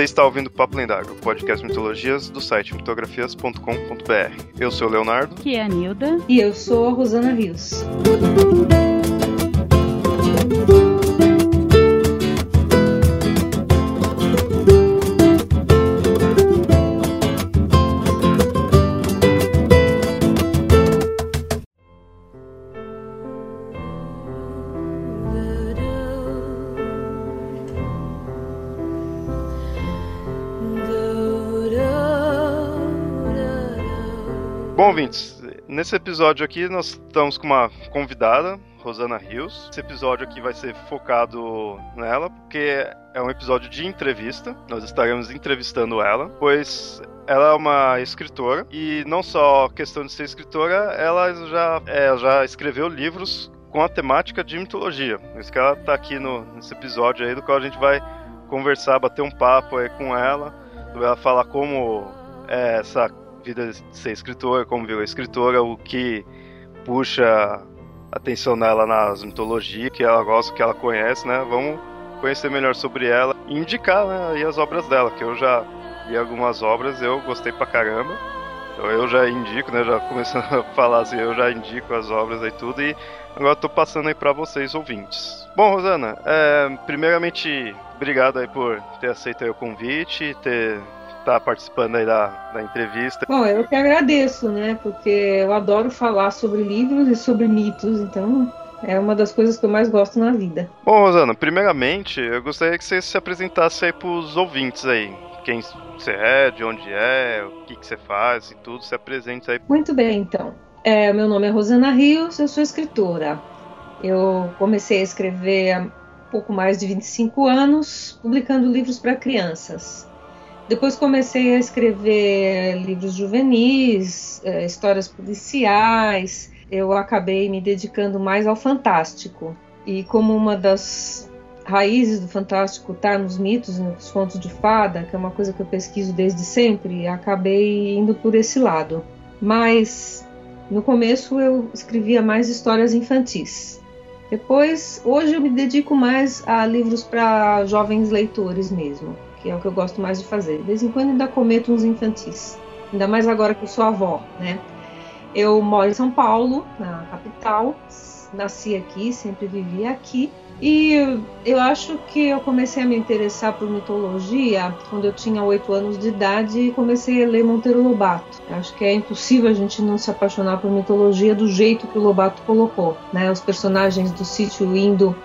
Você está ouvindo Papo Lendário, o podcast Mitologias do site mitografias.com.br. Eu sou o Leonardo. Que é a Nilda. E eu sou a Rosana Rios. Ouvintes, nesse episódio aqui nós estamos com uma convidada, Rosana Rios. Esse episódio aqui vai ser focado nela, porque é um episódio de entrevista. Nós estaremos entrevistando ela, pois ela é uma escritora e não só questão de ser escritora, ela já, é, já escreveu livros com a temática de mitologia. Por isso que ela está aqui no, nesse episódio aí, do qual a gente vai conversar, bater um papo aí com ela, ela falar como é essa vida de ser escritora, como virou escritora, o que puxa atenção dela nas mitologias, que ela gosta, que ela conhece, né? Vamos conhecer melhor sobre ela e indicar né, as obras dela, que eu já li algumas obras, eu gostei pra caramba. Então eu já indico, né? Já começando a falar assim, eu já indico as obras aí tudo e agora tô passando aí para vocês ouvintes. Bom, Rosana, é, primeiramente, obrigado aí por ter aceito o convite, ter tá participando aí da, da entrevista. Bom, eu que agradeço, né? Porque eu adoro falar sobre livros e sobre mitos, então é uma das coisas que eu mais gosto na vida. Bom, Rosana, primeiramente, eu gostaria que você se apresentasse aí pros ouvintes aí. Quem você é, de onde é, o que, que você faz e tudo, se apresente aí. Muito bem, então. É, meu nome é Rosana Rios, eu sou escritora. Eu comecei a escrever há pouco mais de 25 anos, publicando livros para crianças. Depois comecei a escrever livros juvenis, eh, histórias policiais. Eu acabei me dedicando mais ao fantástico. E como uma das raízes do fantástico está nos mitos nos contos de fada, que é uma coisa que eu pesquiso desde sempre, acabei indo por esse lado. Mas no começo eu escrevia mais histórias infantis. Depois, hoje eu me dedico mais a livros para jovens leitores mesmo que é o que eu gosto mais de fazer. De vez em quando ainda cometo uns infantis, ainda mais agora que eu sou avó, né? Eu moro em São Paulo, na capital, nasci aqui, sempre vivi aqui. E eu acho que eu comecei a me interessar por mitologia quando eu tinha oito anos de idade e comecei a ler Monteiro Lobato. Eu acho que é impossível a gente não se apaixonar por mitologia do jeito que o Lobato colocou, né? Os personagens do sítio indo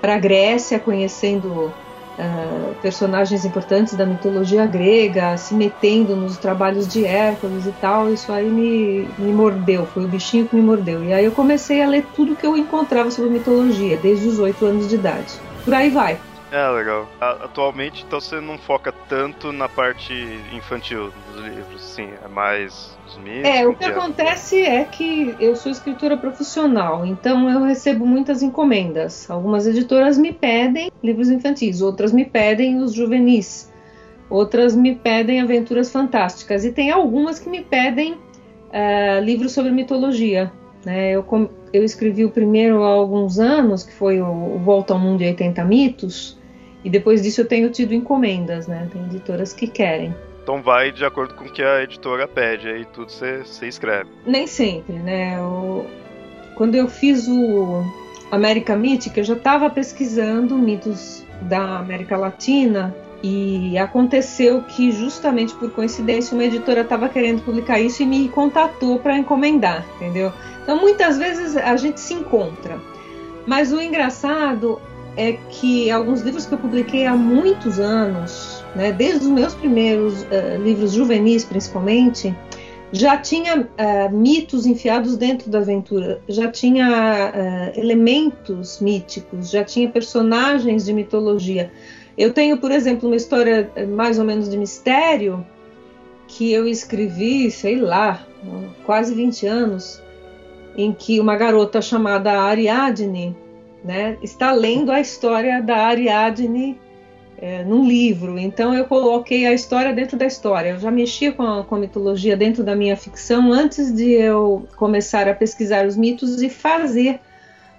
para a Grécia, conhecendo Uh, personagens importantes da mitologia grega se metendo nos trabalhos de Hércules e tal, isso aí me, me mordeu, foi o bichinho que me mordeu. E aí eu comecei a ler tudo que eu encontrava sobre mitologia, desde os oito anos de idade. Por aí vai. É, legal. Atualmente, então você não foca tanto na parte infantil dos livros, sim, é mais os mitos. É, o que, que é? acontece é que eu sou escritora profissional, então eu recebo muitas encomendas. Algumas editoras me pedem livros infantis, outras me pedem os juvenis, outras me pedem aventuras fantásticas, e tem algumas que me pedem uh, livros sobre mitologia. Né? Eu, eu escrevi o primeiro há alguns anos, que foi o Volta ao Mundo e 80 Mitos, e depois disso eu tenho tido encomendas, né? Tem editoras que querem. Então vai de acordo com o que a editora pede, aí tudo você, escreve. Nem sempre, né? Eu, quando eu fiz o América Mítica, eu já estava pesquisando mitos da América Latina e aconteceu que, justamente por coincidência, uma editora estava querendo publicar isso e me contatou para encomendar, entendeu? Então, muitas vezes a gente se encontra. Mas o engraçado é que alguns livros que eu publiquei há muitos anos, né, desde os meus primeiros uh, livros juvenis principalmente, já tinha uh, mitos enfiados dentro da aventura, já tinha uh, elementos míticos, já tinha personagens de mitologia. Eu tenho, por exemplo, uma história mais ou menos de mistério que eu escrevi, sei lá, quase 20 anos, em que uma garota chamada Ariadne né, está lendo a história da Ariadne é, num livro. Então eu coloquei a história dentro da história. Eu já mexia com a, com a mitologia dentro da minha ficção antes de eu começar a pesquisar os mitos e fazer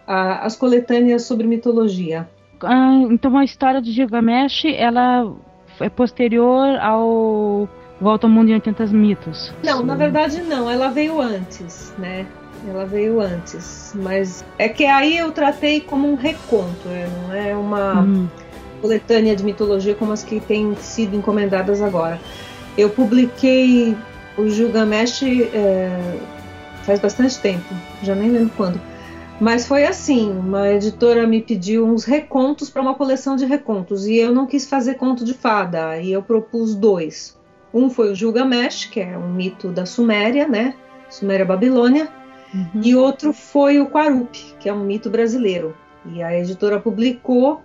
a, as coletâneas sobre mitologia. Ah, então a história de Gilgamesh, ela é posterior ao Volta ao Mundo em 80 Mitos. Não, na verdade não, ela veio antes, né? Ela veio antes, mas é que aí eu tratei como um reconto, né? não é uma uhum. coletânea de mitologia como as que têm sido encomendadas agora. Eu publiquei o Gilgamesh é, faz bastante tempo, já nem lembro quando. Mas foi assim, uma editora me pediu uns recontos para uma coleção de recontos e eu não quis fazer conto de fada, e eu propus dois. Um foi o Gilgamesh, que é um mito da Suméria, né? Suméria Babilônia, Uhum. E outro foi o Quarup, que é um mito brasileiro. E a editora publicou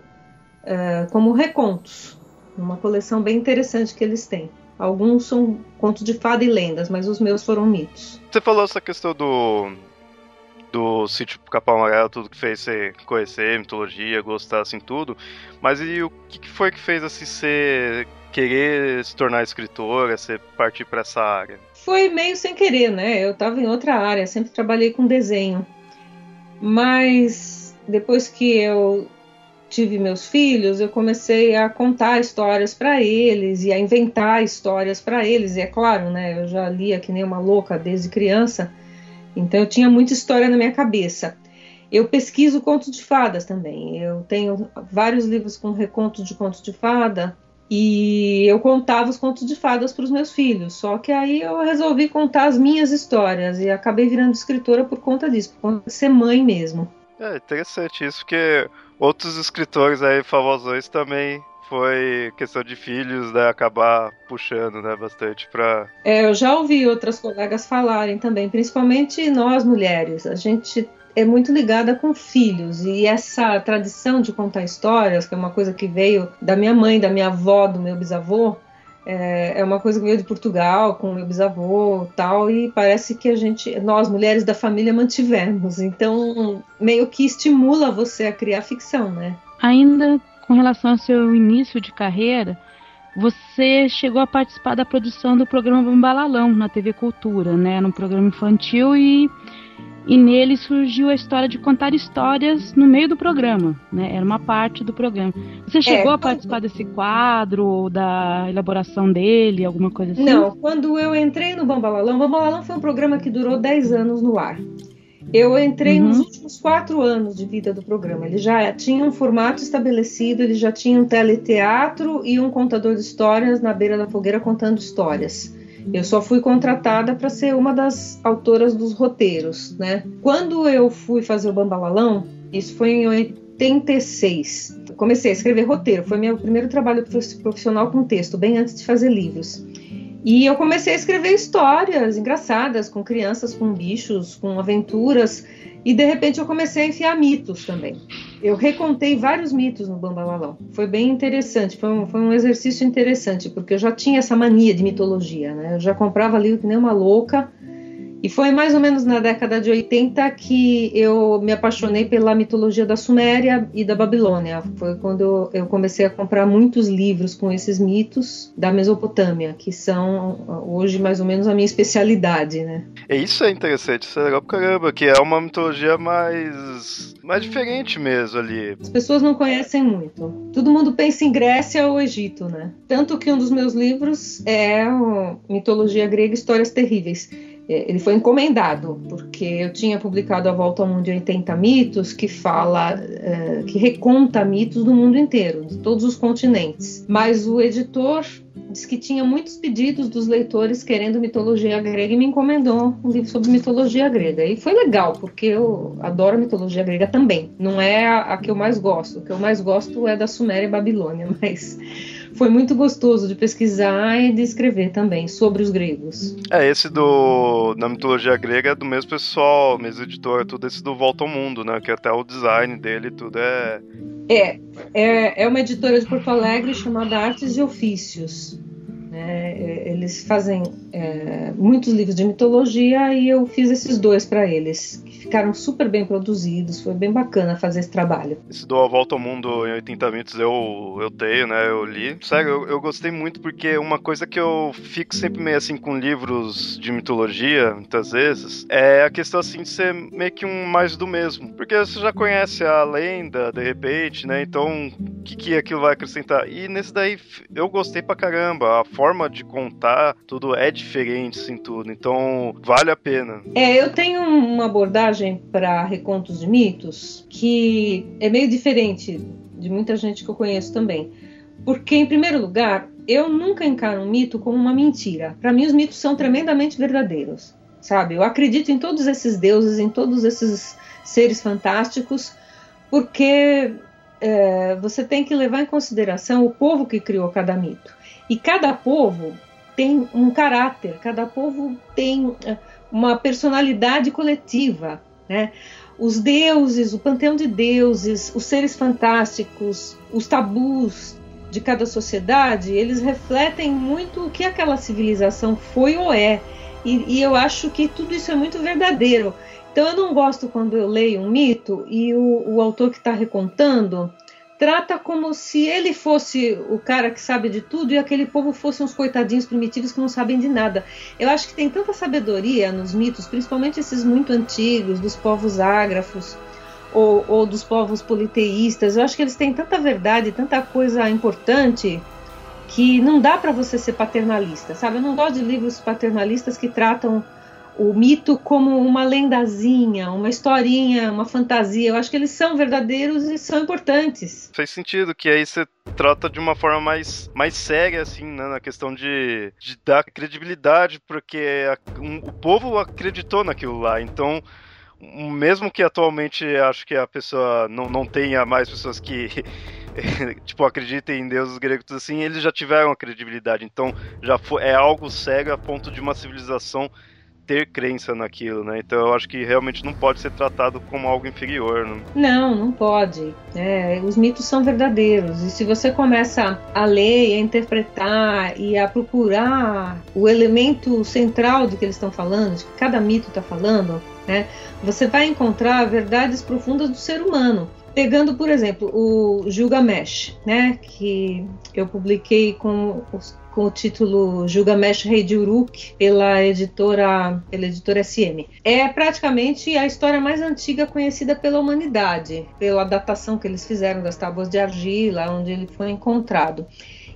uh, como recontos, uma coleção bem interessante que eles têm. Alguns são contos de fada e lendas, mas os meus foram mitos. Você falou essa questão do do sítio Capão Amarelo, tudo que fez você conhecer mitologia, gostar assim tudo. Mas e o que foi que fez assim você querer se tornar escritora, você partir para essa área? Foi meio sem querer, né? Eu estava em outra área, sempre trabalhei com desenho. Mas depois que eu tive meus filhos, eu comecei a contar histórias para eles e a inventar histórias para eles. E é claro, né? Eu já lia que nem uma louca desde criança, então eu tinha muita história na minha cabeça. Eu pesquiso contos de fadas também. Eu tenho vários livros com recontos de contos de fada e eu contava os contos de fadas para os meus filhos. Só que aí eu resolvi contar as minhas histórias e acabei virando escritora por conta disso, por conta de ser mãe mesmo. É interessante isso, porque outros escritores aí famosos também foi questão de filhos, né, acabar puxando, né, bastante para. É, eu já ouvi outras colegas falarem também, principalmente nós mulheres. A gente é muito ligada com filhos e essa tradição de contar histórias, que é uma coisa que veio da minha mãe, da minha avó, do meu bisavô, é, é uma coisa que veio de Portugal com meu bisavô tal e parece que a gente, nós mulheres da família mantivemos. Então meio que estimula você a criar ficção, né? Ainda com relação ao seu início de carreira, você chegou a participar da produção do programa Bambalalão na TV Cultura, né? Num programa infantil e e nele surgiu a história de contar histórias no meio do programa, né? Era uma parte do programa. Você é, chegou é, a participar desse quadro ou da elaboração dele, alguma coisa assim? Não, quando eu entrei no Bambalalão, Bambalalão foi um programa que durou 10 anos no ar. Eu entrei uhum. nos últimos quatro anos de vida do programa. Ele já tinha um formato estabelecido, ele já tinha um teleteatro e um contador de histórias na beira da fogueira contando histórias. Eu só fui contratada para ser uma das autoras dos roteiros, né? Quando eu fui fazer o Bambalalão, isso foi em 86. comecei a escrever roteiro, foi meu primeiro trabalho profissional com texto, bem antes de fazer livros. E eu comecei a escrever histórias engraçadas com crianças, com bichos, com aventuras. E de repente eu comecei a enfiar mitos também. Eu recontei vários mitos no Bambalalão. Foi bem interessante, foi um, foi um exercício interessante, porque eu já tinha essa mania de mitologia, né? Eu já comprava livro que nem uma louca e foi mais ou menos na década de 80 que eu me apaixonei pela mitologia da Suméria e da Babilônia. Foi quando eu comecei a comprar muitos livros com esses mitos da Mesopotâmia, que são hoje mais ou menos a minha especialidade, né? É isso é interessante, isso é legal pra caramba, que é uma mitologia mais mais diferente mesmo ali. As pessoas não conhecem muito. Todo mundo pensa em Grécia ou Egito, né? Tanto que um dos meus livros é Mitologia Grega Histórias Terríveis ele foi encomendado, porque eu tinha publicado A Volta ao Mundo de 80 Mitos, que fala, é, que reconta mitos do mundo inteiro, de todos os continentes. Mas o editor disse que tinha muitos pedidos dos leitores querendo mitologia grega e me encomendou um livro sobre mitologia grega. E foi legal, porque eu adoro mitologia grega também. Não é a, a que eu mais gosto. O que eu mais gosto é da Suméria e Babilônia, mas foi muito gostoso de pesquisar e de escrever também sobre os gregos. É, esse do da mitologia grega é do mesmo pessoal, mesmo editor, tudo esse do Volta ao Mundo, né? Que até o design dele tudo é. É, é, é uma editora de Porto Alegre chamada Artes e Ofícios. É, né? É, eles fazem é, muitos livros de mitologia e eu fiz esses dois para eles, que ficaram super bem produzidos, foi bem bacana fazer esse trabalho. Esse do A Volta ao Mundo em 80 Minutos eu, eu tenho, né? Eu li. Sério, eu, eu gostei muito porque uma coisa que eu fico sempre meio assim com livros de mitologia, muitas vezes, é a questão assim de ser meio que um mais do mesmo. Porque você já conhece a lenda, de repente, né? Então, o que, que aquilo vai acrescentar? E nesse daí eu gostei pra caramba. A forma de contar tudo é diferente, assim, tudo. Então, vale a pena. É, eu tenho uma abordagem para recontos de mitos que é meio diferente de muita gente que eu conheço também. Porque, em primeiro lugar, eu nunca encaro um mito como uma mentira. Para mim, os mitos são tremendamente verdadeiros, sabe? Eu acredito em todos esses deuses, em todos esses seres fantásticos, porque é, você tem que levar em consideração o povo que criou cada mito. E cada povo tem um caráter, cada povo tem é, uma personalidade coletiva, né? Os deuses, o panteão de deuses, os seres fantásticos, os tabus de cada sociedade, eles refletem muito o que aquela civilização foi ou é. E, e, eu acho que tudo isso é muito verdadeiro. Então eu não gosto quando eu leio um mito e o, o autor que está recontando trata como se ele fosse o cara que sabe de tudo e aquele povo fosse uns coitadinhos primitivos que não sabem de nada. Eu acho que tem tanta sabedoria nos mitos, principalmente esses muito antigos, dos povos ágrafos ou, ou dos povos politeístas. Eu acho que eles têm tanta verdade, tanta coisa importante que não dá para você ser paternalista, sabe? Eu não gosto de livros paternalistas que tratam o mito como uma lendazinha, uma historinha, uma fantasia. Eu acho que eles são verdadeiros e são importantes. Faz sentido que aí você trata de uma forma mais, mais séria, assim, né, na questão de, de dar credibilidade, porque a, um, o povo acreditou naquilo lá, então mesmo que atualmente acho que a pessoa não, não tenha mais pessoas que tipo acreditem em deuses gregos assim, eles já tiveram a credibilidade. Então já foi, é algo sério a ponto de uma civilização ter crença naquilo, né? Então eu acho que realmente não pode ser tratado como algo inferior. Né? Não, não pode. É, os mitos são verdadeiros. E se você começa a ler, a interpretar e a procurar o elemento central do que eles estão falando, de que cada mito está falando, né? Você vai encontrar verdades profundas do ser humano. Pegando, por exemplo, o Gilgamesh, né, que eu publiquei com os com o título Gilgamesh Rei de Uruk pela editora, pela editora SM. É praticamente a história mais antiga conhecida pela humanidade, pela datação que eles fizeram das tábuas de argila, onde ele foi encontrado.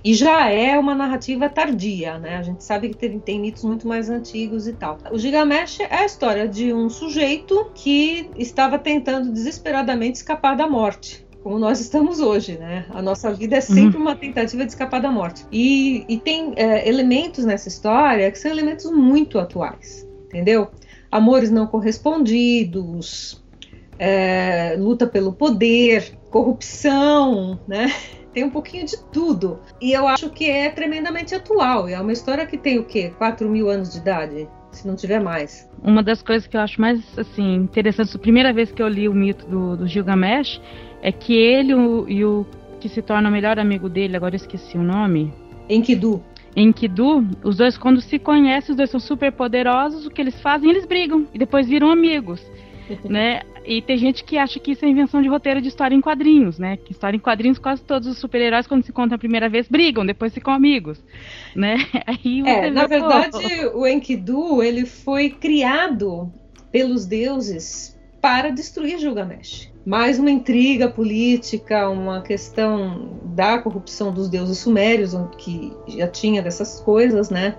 E já é uma narrativa tardia, né? A gente sabe que tem, tem mitos muito mais antigos e tal. O Gilgamesh é a história de um sujeito que estava tentando desesperadamente escapar da morte como nós estamos hoje, né? A nossa vida é sempre uhum. uma tentativa de escapar da morte. E, e tem é, elementos nessa história que são elementos muito atuais, entendeu? Amores não correspondidos, é, luta pelo poder, corrupção, né? Tem um pouquinho de tudo. E eu acho que é tremendamente atual. É uma história que tem o quê? 4 mil anos de idade? se não tiver mais. Uma das coisas que eu acho mais assim interessantes, a primeira vez que eu li o mito do, do Gilgamesh, é que ele o, e o que se torna o melhor amigo dele, agora eu esqueci o nome. Enkidu. Enkidu, os dois quando se conhecem, os dois são super poderosos, o que eles fazem, eles brigam e depois viram amigos, né? E tem gente que acha que isso é invenção de roteiro de história em quadrinhos, né? Que história em quadrinhos quase todos os super-heróis quando se encontram a primeira vez brigam, depois ficam amigos, né? Aí é, na verdade, o Enkidu, ele foi criado pelos deuses para destruir Gilgamesh mais uma intriga política, uma questão da corrupção dos deuses sumérios, que já tinha dessas coisas, né?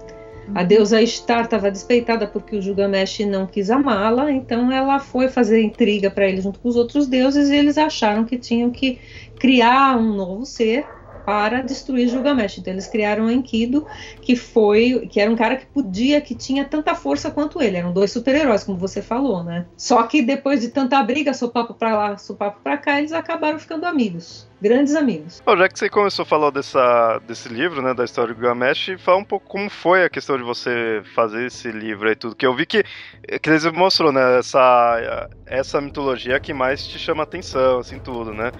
A uhum. deusa Ishtar estava despeitada porque o Gilgamesh não quis amá-la, então ela foi fazer intriga para ele junto com os outros deuses e eles acharam que tinham que criar um novo ser para destruir Gilgamesh. Então eles criaram Enkidu, que foi, que era um cara que podia, que tinha tanta força quanto ele. Eram dois super-heróis, como você falou, né? Só que depois de tanta briga, sopapo para lá, sopapo para cá, eles acabaram ficando amigos. Grandes amigos. Bom, já que você começou a falar dessa, desse livro, né, da história do Gilgamesh, fala um pouco como foi a questão de você fazer esse livro e tudo, que eu vi que, que eles mostrou, né, essa, essa mitologia que mais te chama atenção, assim, tudo, né?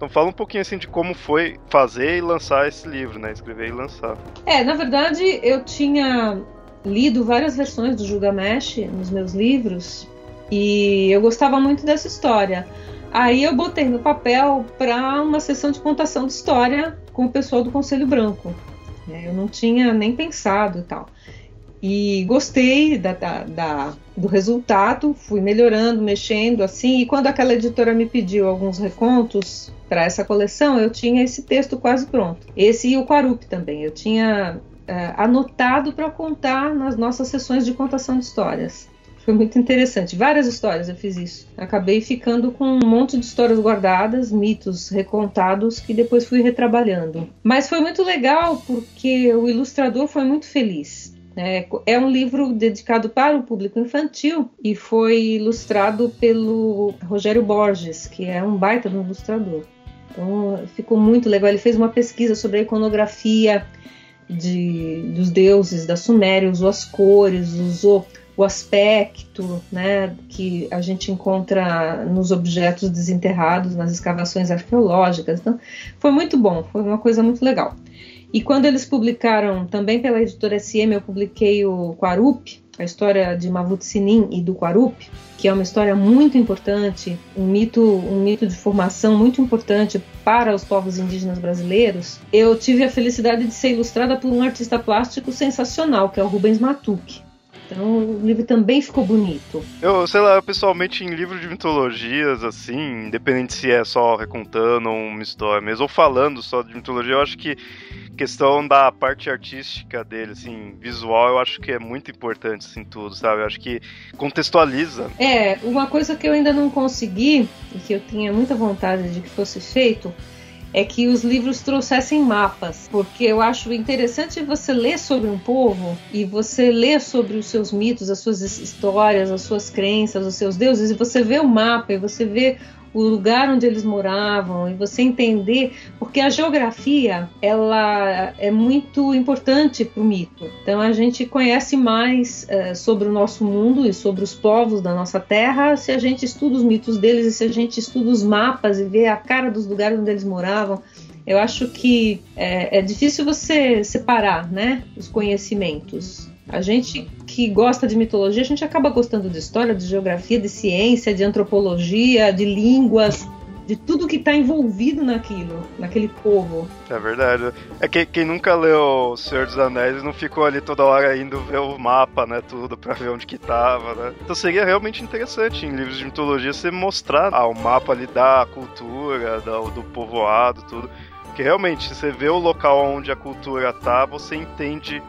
Então fala um pouquinho assim de como foi fazer e lançar esse livro, né? Escrever e lançar. É, na verdade eu tinha lido várias versões do Gilgamesh nos meus livros e eu gostava muito dessa história. Aí eu botei no papel para uma sessão de contação de história com o pessoal do Conselho Branco. É, eu não tinha nem pensado e tal. E gostei da, da, da, do resultado, fui melhorando, mexendo assim. E quando aquela editora me pediu alguns recontos para essa coleção, eu tinha esse texto quase pronto. Esse e o Quarup também. Eu tinha é, anotado para contar nas nossas sessões de contação de histórias. Foi muito interessante. Várias histórias eu fiz isso. Acabei ficando com um monte de histórias guardadas, mitos recontados que depois fui retrabalhando. Mas foi muito legal porque o ilustrador foi muito feliz. É, é um livro dedicado para o público infantil e foi ilustrado pelo Rogério Borges, que é um baita ilustrador. Então ficou muito legal. Ele fez uma pesquisa sobre a iconografia de, dos deuses da Suméria, usou as cores, usou o aspecto né, que a gente encontra nos objetos desenterrados, nas escavações arqueológicas. Então, foi muito bom, foi uma coisa muito legal. E quando eles publicaram, também pela editora SM, eu publiquei o Quarup, a história de Mavut Sinin e do Quarup, que é uma história muito importante, um mito, um mito de formação muito importante para os povos indígenas brasileiros. Eu tive a felicidade de ser ilustrada por um artista plástico sensacional, que é o Rubens Matuque. Então o livro também ficou bonito. Eu, sei lá, pessoalmente em livro de mitologias, assim, independente se é só recontando uma história mesmo, ou falando só de mitologia, eu acho que questão da parte artística dele, assim, visual, eu acho que é muito importante, assim, tudo, sabe? Eu acho que contextualiza. É, uma coisa que eu ainda não consegui, e que eu tinha muita vontade de que fosse feito, é que os livros trouxessem mapas, porque eu acho interessante você ler sobre um povo e você ler sobre os seus mitos, as suas histórias, as suas crenças, os seus deuses, e você vê o mapa e você vê o lugar onde eles moravam e você entender porque a geografia ela é muito importante para o mito. Então a gente conhece mais é, sobre o nosso mundo e sobre os povos da nossa terra se a gente estuda os mitos deles e se a gente estuda os mapas e vê a cara dos lugares onde eles moravam. Eu acho que é, é difícil você separar né os conhecimentos a gente que gosta de mitologia, a gente acaba gostando de história, de geografia, de ciência, de antropologia, de línguas, de tudo que está envolvido naquilo, naquele povo. É verdade. É que quem nunca leu O Senhor dos Anéis não ficou ali toda hora indo ver o mapa, né, tudo, para ver onde que tava, né? Então seria realmente interessante em livros de mitologia você mostrar ah, o mapa ali da cultura, do, do povoado, tudo. Porque realmente, você vê o local onde a cultura tá, você entende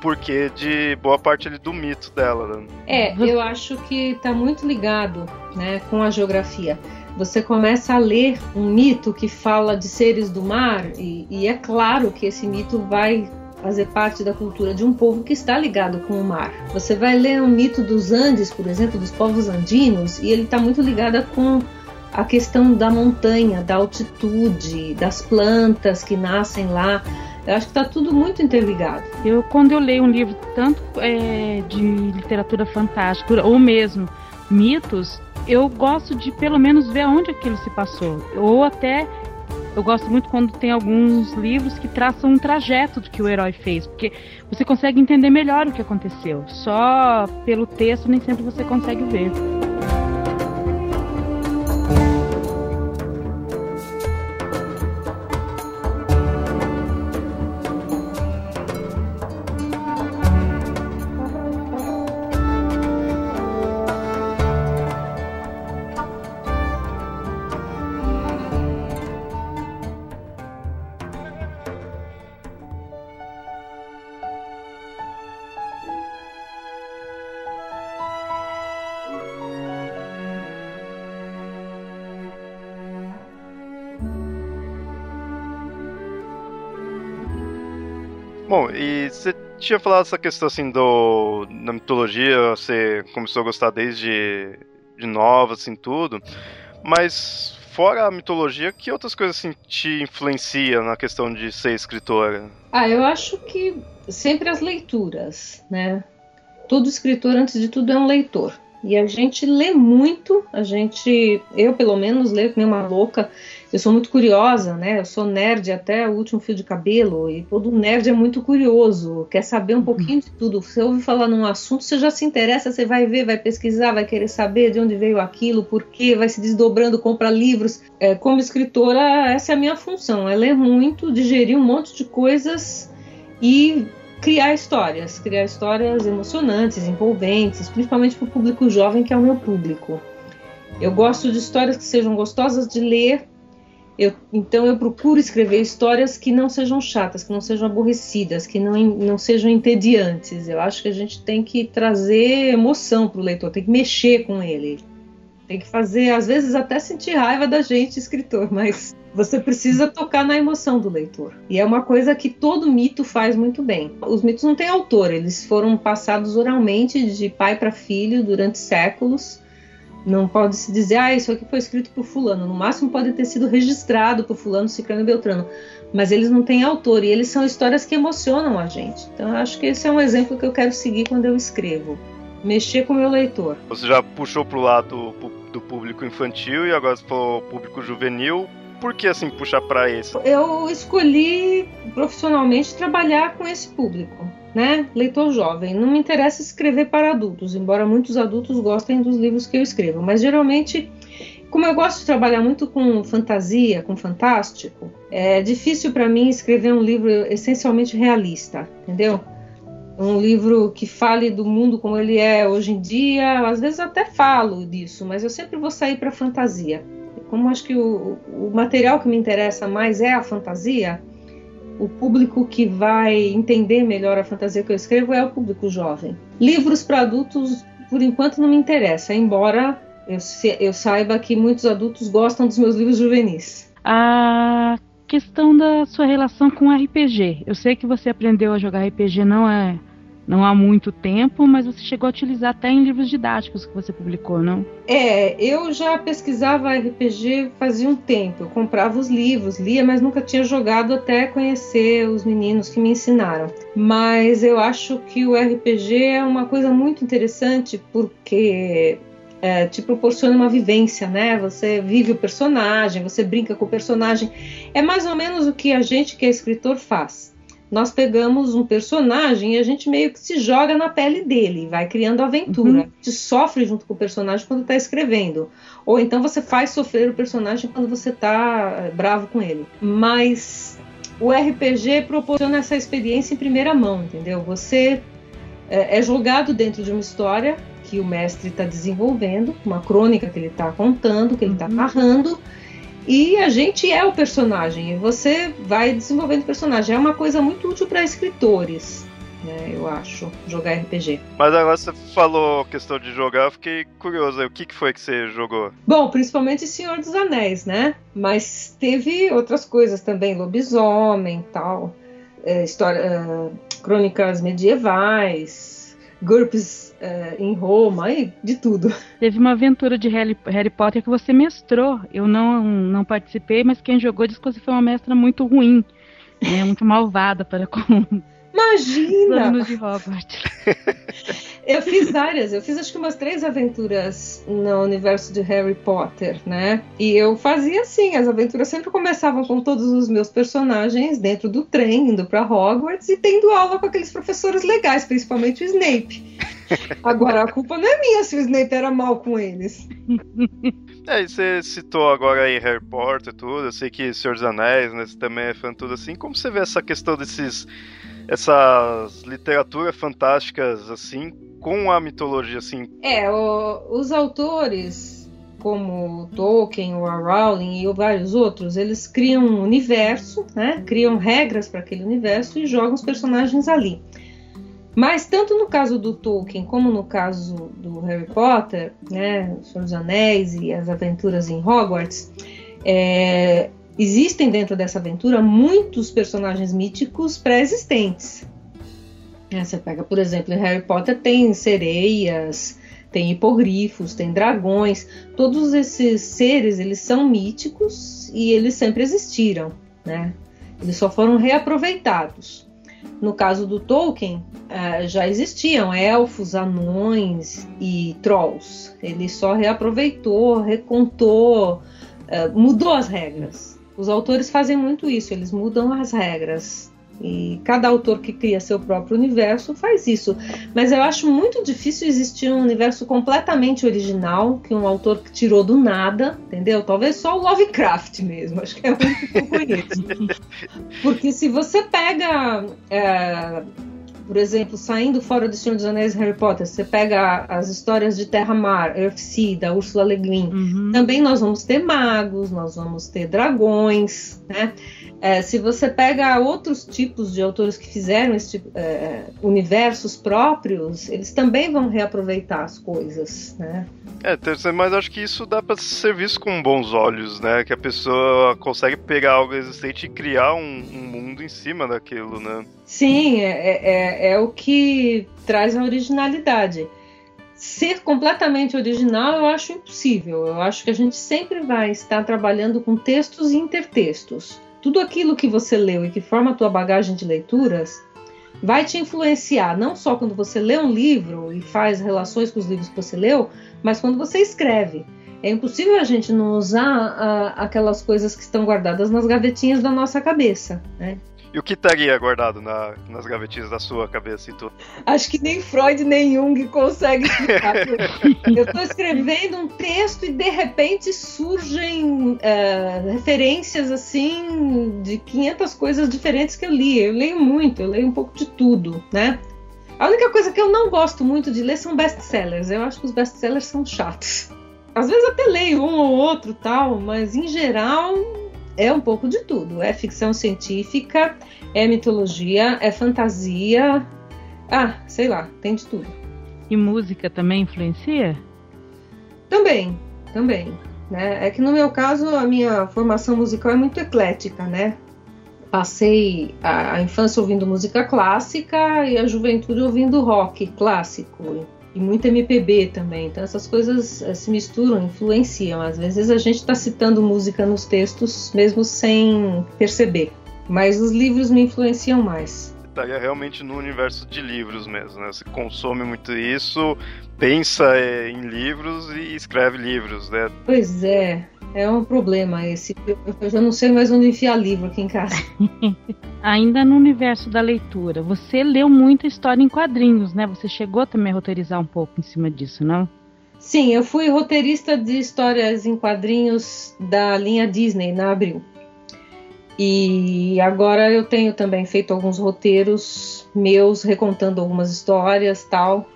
porquê de boa parte ali do mito dela. Né? É, eu acho que está muito ligado né, com a geografia. Você começa a ler um mito que fala de seres do mar, e, e é claro que esse mito vai fazer parte da cultura de um povo que está ligado com o mar. Você vai ler um mito dos Andes, por exemplo, dos povos andinos, e ele está muito ligado com a questão da montanha, da altitude, das plantas que nascem lá. Eu acho que está tudo muito interligado. Eu, quando eu leio um livro tanto é, de literatura fantástica ou mesmo mitos, eu gosto de pelo menos ver aonde aquilo se passou. Ou até eu gosto muito quando tem alguns livros que traçam um trajeto do que o herói fez, porque você consegue entender melhor o que aconteceu. Só pelo texto nem sempre você consegue ver. Bom, e você tinha falado essa questão assim do na mitologia, você começou a gostar desde de nova, assim, tudo. Mas fora a mitologia, que outras coisas assim te influenciam na questão de ser escritora? Ah, eu acho que sempre as leituras, né? Todo escritor, antes de tudo, é um leitor. E a gente lê muito, a gente, eu pelo menos leio que nem uma louca. Eu sou muito curiosa, né? Eu sou nerd até o último fio de cabelo e todo nerd é muito curioso, quer saber um pouquinho de tudo. Você ouve falar num assunto, você já se interessa, você vai ver, vai pesquisar, vai querer saber de onde veio aquilo, por quê, vai se desdobrando, compra livros. É, como escritora, essa é a minha função, é ler muito, digerir um monte de coisas e criar histórias, criar histórias emocionantes, envolventes, principalmente para o público jovem, que é o meu público. Eu gosto de histórias que sejam gostosas de ler, eu, então eu procuro escrever histórias que não sejam chatas, que não sejam aborrecidas, que não, não sejam entediantes. Eu acho que a gente tem que trazer emoção para o leitor, tem que mexer com ele, tem que fazer, às vezes até sentir raiva da gente, escritor, mas você precisa tocar na emoção do leitor. E é uma coisa que todo mito faz muito bem. Os mitos não têm autor, eles foram passados oralmente de pai para filho durante séculos. Não pode se dizer, ah, isso aqui foi escrito por fulano. No máximo pode ter sido registrado por fulano, ciclano e beltrano. Mas eles não têm autor e eles são histórias que emocionam a gente. Então acho que esse é um exemplo que eu quero seguir quando eu escrevo. Mexer com o meu leitor. Você já puxou pro lado do público infantil e agora para público juvenil por que assim puxar para esse? Eu escolhi profissionalmente trabalhar com esse público, né? Leitor jovem. Não me interessa escrever para adultos, embora muitos adultos gostem dos livros que eu escrevo, mas geralmente como eu gosto de trabalhar muito com fantasia, com fantástico, é difícil para mim escrever um livro essencialmente realista, entendeu? Um livro que fale do mundo como ele é hoje em dia. Às vezes até falo disso, mas eu sempre vou sair para fantasia como acho que o, o material que me interessa mais é a fantasia, o público que vai entender melhor a fantasia que eu escrevo é o público jovem. Livros para adultos, por enquanto, não me interessa, embora eu, eu, saiba que muitos adultos gostam dos meus livros juvenis. A questão da sua relação com RPG. Eu sei que você aprendeu a jogar RPG não é não há muito tempo, mas você chegou a utilizar até em livros didáticos que você publicou, não? É, eu já pesquisava RPG fazia um tempo. Eu comprava os livros, lia, mas nunca tinha jogado até conhecer os meninos que me ensinaram. Mas eu acho que o RPG é uma coisa muito interessante porque é, te proporciona uma vivência, né? Você vive o personagem, você brinca com o personagem. É mais ou menos o que a gente que é escritor faz nós pegamos um personagem e a gente meio que se joga na pele dele, vai criando aventura. Uhum. A gente sofre junto com o personagem quando está escrevendo. Ou então você faz sofrer o personagem quando você está eh, bravo com ele. Mas o RPG proporciona essa experiência em primeira mão, entendeu? Você é, é jogado dentro de uma história que o mestre está desenvolvendo, uma crônica que ele está contando, que ele está uhum. narrando e a gente é o personagem, e você vai desenvolvendo o personagem. É uma coisa muito útil para escritores, né, eu acho, jogar RPG. Mas agora você falou questão de jogar, eu fiquei curioso. O que, que foi que você jogou? Bom, principalmente Senhor dos Anéis, né? Mas teve outras coisas também, lobisomem tal, é, história, uh, crônicas medievais, GURPS é, em Roma e de tudo. Teve uma aventura de Harry, Harry, Potter que você mestrou. Eu não, não participei, mas quem jogou disse que você foi uma mestra muito ruim, né, muito malvada para com Imagina! de Hogwarts. eu fiz várias, eu fiz acho que umas três aventuras no universo de Harry Potter, né? E eu fazia assim, as aventuras sempre começavam com todos os meus personagens dentro do trem, indo para Hogwarts e tendo aula com aqueles professores legais, principalmente o Snape. Agora, a culpa não é minha se o Snape era mal com eles. É, e você citou agora aí Harry Potter e tudo, eu sei que Senhor dos Anéis, né, você também é fã tudo assim. Como você vê essa questão desses essas literaturas fantásticas assim com a mitologia assim. É, o, os autores como Tolkien, o Rowling e vários outros, eles criam um universo, né? Criam regras para aquele universo e jogam os personagens ali. Mas tanto no caso do Tolkien como no caso do Harry Potter, né, Os Senhor dos Anéis e as Aventuras em Hogwarts, é, Existem dentro dessa aventura muitos personagens míticos pré-existentes. É, você pega, por exemplo, em Harry Potter tem sereias, tem hipogrifos, tem dragões. Todos esses seres eles são míticos e eles sempre existiram, né? Eles só foram reaproveitados. No caso do Tolkien, uh, já existiam elfos, anões e trolls. Ele só reaproveitou, recontou, uh, mudou as regras. Os autores fazem muito isso, eles mudam as regras. E cada autor que cria seu próprio universo faz isso. Mas eu acho muito difícil existir um universo completamente original, que um autor que tirou do nada, entendeu? Talvez só o Lovecraft mesmo, acho que é o único que eu conheço. Porque se você pega. É, por exemplo, saindo fora do Senhor dos Anéis Harry Potter, você pega as histórias de Terra-Mar, Earthsea, da Ursula Le Guin. Uhum. Também nós vamos ter magos, nós vamos ter dragões, né? É, se você pega outros tipos de autores que fizeram tipo, é, universos próprios, eles também vão reaproveitar as coisas, né? É, mas acho que isso dá para ser visto com bons olhos, né? Que a pessoa consegue pegar algo existente e criar um, um mundo em cima daquilo, né? Sim, é, é, é, é o que traz a originalidade ser completamente original eu acho impossível. Eu acho que a gente sempre vai estar trabalhando com textos e intertextos tudo aquilo que você leu e que forma a tua bagagem de leituras vai te influenciar não só quando você lê um livro e faz relações com os livros que você leu, mas quando você escreve. É impossível a gente não usar a, aquelas coisas que estão guardadas nas gavetinhas da nossa cabeça. Né? E o que estaria guardado na, nas gavetinhas da sua cabeça e tudo? Acho que nem Freud nem Jung consegue explicar. eu estou escrevendo um texto e de repente surgem uh, referências assim de 500 coisas diferentes que eu li. Eu leio muito, eu leio um pouco de tudo, né? A única coisa que eu não gosto muito de ler são best-sellers. Eu acho que os best-sellers são chatos. Às vezes até leio um ou outro tal, mas em geral é um pouco de tudo. É ficção científica, é mitologia, é fantasia. Ah, sei lá, tem de tudo. E música também influencia? Também, também. Né? É que no meu caso a minha formação musical é muito eclética, né? Passei a, a infância ouvindo música clássica e a juventude ouvindo rock clássico e muito MPB também. Então essas coisas eh, se misturam, influenciam. Às vezes a gente está citando música nos textos mesmo sem perceber. Mas os livros me influenciam mais. Estaria realmente no universo de livros mesmo, né? Você consome muito isso, pensa eh, em livros e escreve livros, né? Pois é. É um problema esse. Eu já não sei mais onde enfiar livro aqui em casa. Ainda no universo da leitura, você leu muita história em quadrinhos, né? Você chegou também a roteirizar um pouco em cima disso, não? Sim, eu fui roteirista de histórias em quadrinhos da linha Disney na Abril. E agora eu tenho também feito alguns roteiros meus, recontando algumas histórias tal.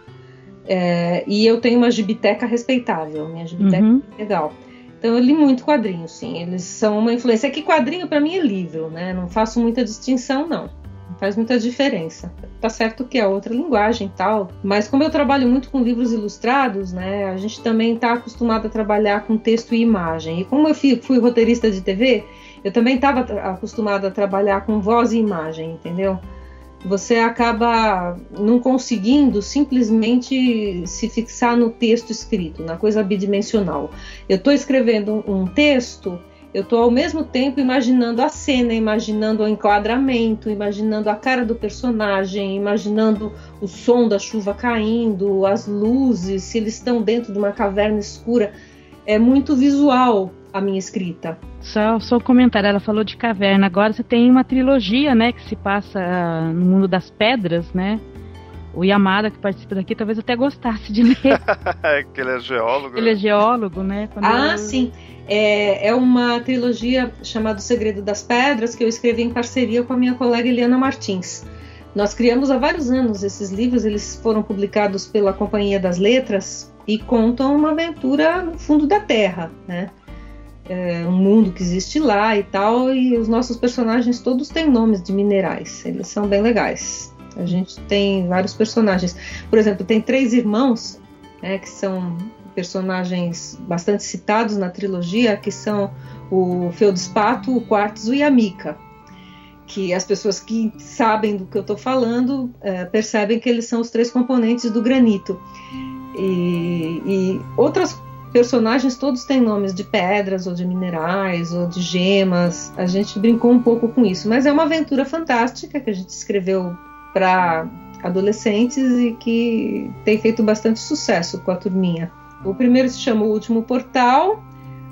É, e eu tenho uma gibiteca respeitável, minha gibiteca uhum. é legal. Então eu li muito quadrinho, sim. Eles são uma influência. É que quadrinho para mim é livro, né? Não faço muita distinção, não. Não faz muita diferença. Tá certo que é outra linguagem tal, mas como eu trabalho muito com livros ilustrados, né? A gente também está acostumado a trabalhar com texto e imagem. E como eu fui, fui roteirista de TV, eu também estava acostumado a trabalhar com voz e imagem, entendeu? Você acaba não conseguindo simplesmente se fixar no texto escrito, na coisa bidimensional. Eu estou escrevendo um texto, eu estou ao mesmo tempo imaginando a cena, imaginando o enquadramento, imaginando a cara do personagem, imaginando o som da chuva caindo, as luzes, se eles estão dentro de uma caverna escura. É muito visual a minha escrita. Só, só um comentário, ela falou de caverna. Agora você tem uma trilogia, né, que se passa uh, no mundo das pedras, né? O Yamada, que participa daqui, talvez até gostasse de ler. é que ele é geólogo. Ele é geólogo, né? Quando ah, eu... sim. É, é uma trilogia chamada O Segredo das Pedras, que eu escrevi em parceria com a minha colega Eliana Martins. Nós criamos há vários anos esses livros, eles foram publicados pela Companhia das Letras e contam uma aventura no fundo da Terra, né? É, um mundo que existe lá e tal, e os nossos personagens todos têm nomes de minerais, eles são bem legais. A gente tem vários personagens. Por exemplo, tem três irmãos, né, que são personagens bastante citados na trilogia, que são o Feldespato, o Quartzo e a Mica. Que as pessoas que sabem do que eu estou falando é, percebem que eles são os três componentes do granito. E, e outras personagens todos têm nomes de pedras ou de minerais ou de gemas. A gente brincou um pouco com isso, mas é uma aventura fantástica que a gente escreveu para adolescentes e que tem feito bastante sucesso com a turminha. O primeiro se chama O Último Portal,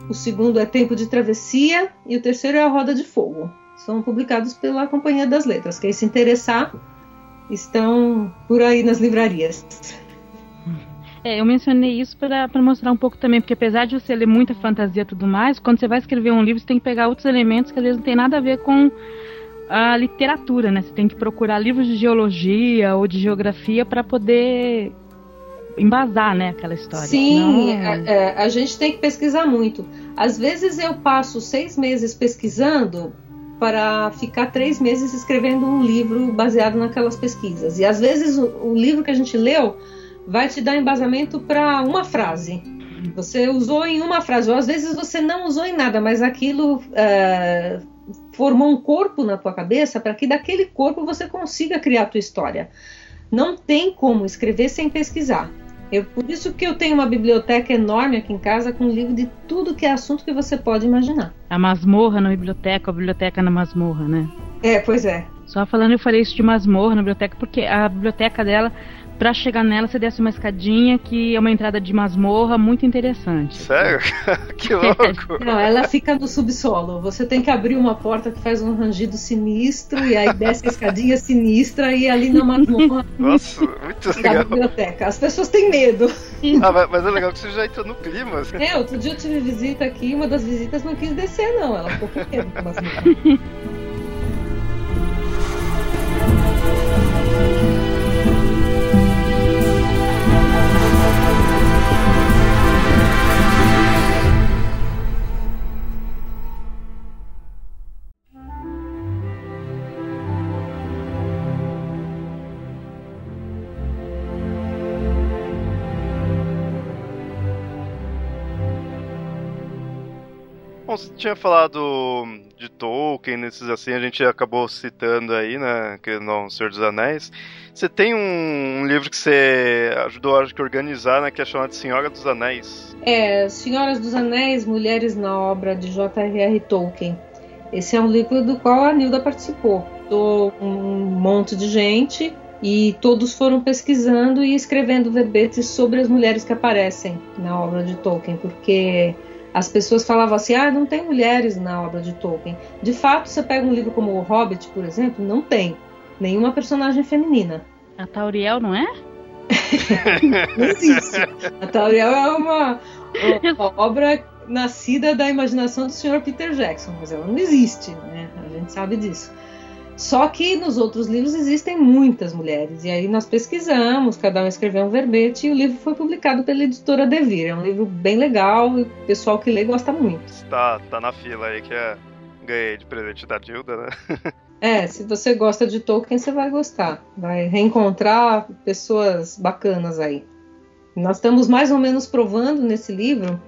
o segundo é Tempo de Travessia e o terceiro é A Roda de Fogo. São publicados pela Companhia das Letras. Quem se interessar, estão por aí nas livrarias. É, eu mencionei isso para mostrar um pouco também, porque apesar de você ler muita fantasia e tudo mais, quando você vai escrever um livro, você tem que pegar outros elementos que às vezes não tem nada a ver com a literatura, né? Você tem que procurar livros de geologia ou de geografia para poder embasar, né, aquela história. Sim, a, é, é, a, gente tem que pesquisar muito. Às vezes eu passo seis meses pesquisando para ficar três meses escrevendo um livro baseado naquelas pesquisas. E às vezes o, o livro que a gente leu vai te dar embasamento para uma frase. Você usou em uma frase, ou às vezes você não usou em nada, mas aquilo é, formou um corpo na tua cabeça para que daquele corpo você consiga criar a tua história. Não tem como escrever sem pesquisar. Eu, por isso que eu tenho uma biblioteca enorme aqui em casa com livro de tudo que é assunto que você pode imaginar. A masmorra na biblioteca, a biblioteca na masmorra, né? É, pois é. Só falando, eu falei isso de masmorra na biblioteca, porque a biblioteca dela Pra chegar nela, você desce uma escadinha que é uma entrada de masmorra muito interessante. Sério? que louco! Não, ela fica no subsolo. Você tem que abrir uma porta que faz um rangido sinistro e aí desce a escadinha sinistra e ali na masmorra. Nossa, muito legal. Da biblioteca. As pessoas têm medo. Ah, mas é legal que você já entrou no clima. Assim. É, outro dia eu tive visita aqui uma das visitas não quis descer, não. Ela ficou com medo da masmorra. Tinha falado de Tolkien, nesses assim, a gente acabou citando aí, né, que não, Senhor dos Anéis. Você tem um, um, livro que você ajudou a organizar, né, que é chamado Senhora dos Anéis. É, Senhoras dos Anéis, Mulheres na Obra, de J.R.R. Tolkien. Esse é um livro do qual a Nilda participou. Tô um monte de gente e todos foram pesquisando e escrevendo verbetes sobre as mulheres que aparecem na obra de Tolkien, porque as pessoas falavam assim: ah, não tem mulheres na obra de Tolkien. De fato, você pega um livro como O Hobbit, por exemplo, não tem nenhuma personagem feminina. A Tauriel não é? não existe. A Tauriel é uma, uma obra nascida da imaginação do Sr. Peter Jackson, mas ela não existe, né? A gente sabe disso. Só que nos outros livros existem muitas mulheres. E aí nós pesquisamos, cada um escreveu um verbete e o livro foi publicado pela editora Devir. É um livro bem legal e o pessoal que lê gosta muito. Tá, tá na fila aí que é ganhei de presente da Dilda, né? é, se você gosta de Tolkien, você vai gostar. Vai reencontrar pessoas bacanas aí. Nós estamos mais ou menos provando nesse livro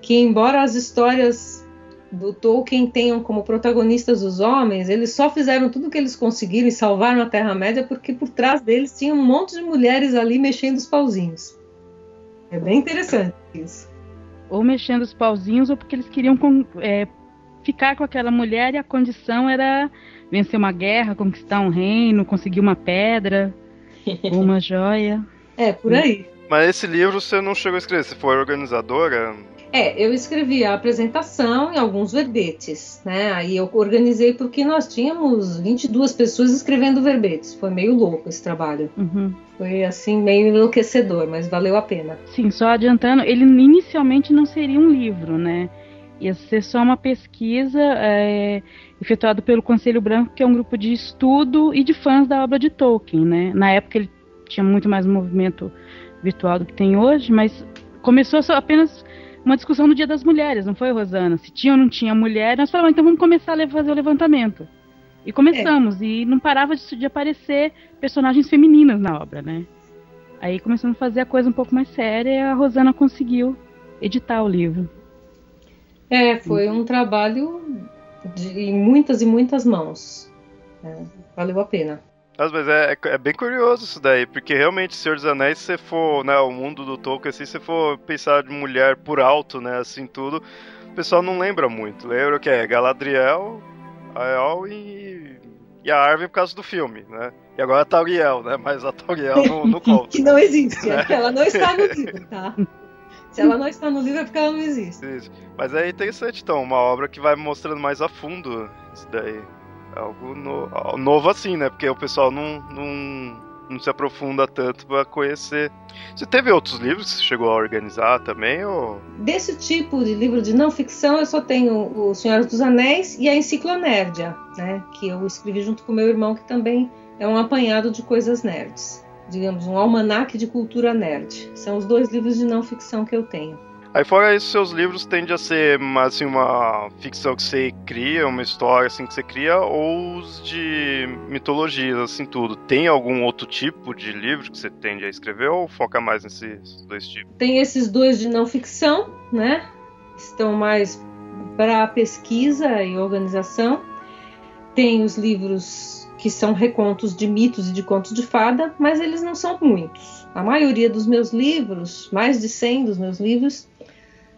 que, embora as histórias do Tolkien tenham como protagonistas os homens, eles só fizeram tudo o que eles conseguiram e salvaram a Terra-média porque por trás deles tinha um monte de mulheres ali mexendo os pauzinhos. É bem interessante isso. Ou mexendo os pauzinhos, ou porque eles queriam é, ficar com aquela mulher e a condição era vencer uma guerra, conquistar um reino, conseguir uma pedra, uma joia. É, por aí. Mas esse livro você não chegou a escrever, você foi organizadora? É, eu escrevi a apresentação e alguns verbetes, né? Aí eu organizei porque nós tínhamos 22 pessoas escrevendo verbetes. Foi meio louco esse trabalho. Uhum. Foi assim, meio enlouquecedor, mas valeu a pena. Sim, só adiantando, ele inicialmente não seria um livro, né? Ia ser só uma pesquisa é, efetuada pelo Conselho Branco, que é um grupo de estudo e de fãs da obra de Tolkien, né? Na época ele tinha muito mais movimento virtual do que tem hoje, mas começou só apenas uma discussão no Dia das Mulheres, não foi, Rosana? Se tinha ou não tinha mulher, nós falamos, então vamos começar a fazer o levantamento. E começamos, é. e não parava de, aparecer personagens femininas na obra, né? Aí começamos a fazer a coisa um pouco mais séria e a Rosana conseguiu editar o livro. É, foi um trabalho de, muitas e muitas mãos. É, valeu a pena. Mas é, é, bem curioso isso daí, porque realmente, Senhor dos Anéis, se você for, né, o mundo do Tolkien, assim, se você for pensar de mulher por alto, né, assim, tudo, o pessoal não lembra muito. Lembra que é Galadriel, Ael e, e a Arwen por causa do filme, né? E agora a Tauriel, né? Mas a Tauriel não, não conta. que não existe, é. ela não está no livro, tá? Se ela não está no livro é porque ela não existe. Mas é interessante, então, uma obra que vai mostrando mais a fundo isso daí algo no, novo assim, né? Porque o pessoal não, não, não se aprofunda tanto para conhecer. Você teve outros livros que você chegou a organizar também? Ou... Desse tipo de livro de não ficção, eu só tenho O Senhor dos Anéis e a Enciclonérdia, né? Que eu escrevi junto com meu irmão, que também é um apanhado de coisas nerds. Digamos, um almanaque de cultura nerd. São os dois livros de não ficção que eu tenho. Aí fora isso, seus livros tendem a ser assim, uma ficção que você cria, uma história assim que você cria, ou os de mitologia, assim tudo. Tem algum outro tipo de livro que você tende a escrever ou foca mais nesses dois tipos? Tem esses dois de não ficção, né? Estão mais para pesquisa e organização. Tem os livros que são recontos de mitos e de contos de fada, mas eles não são muitos. A maioria dos meus livros, mais de 100 dos meus livros,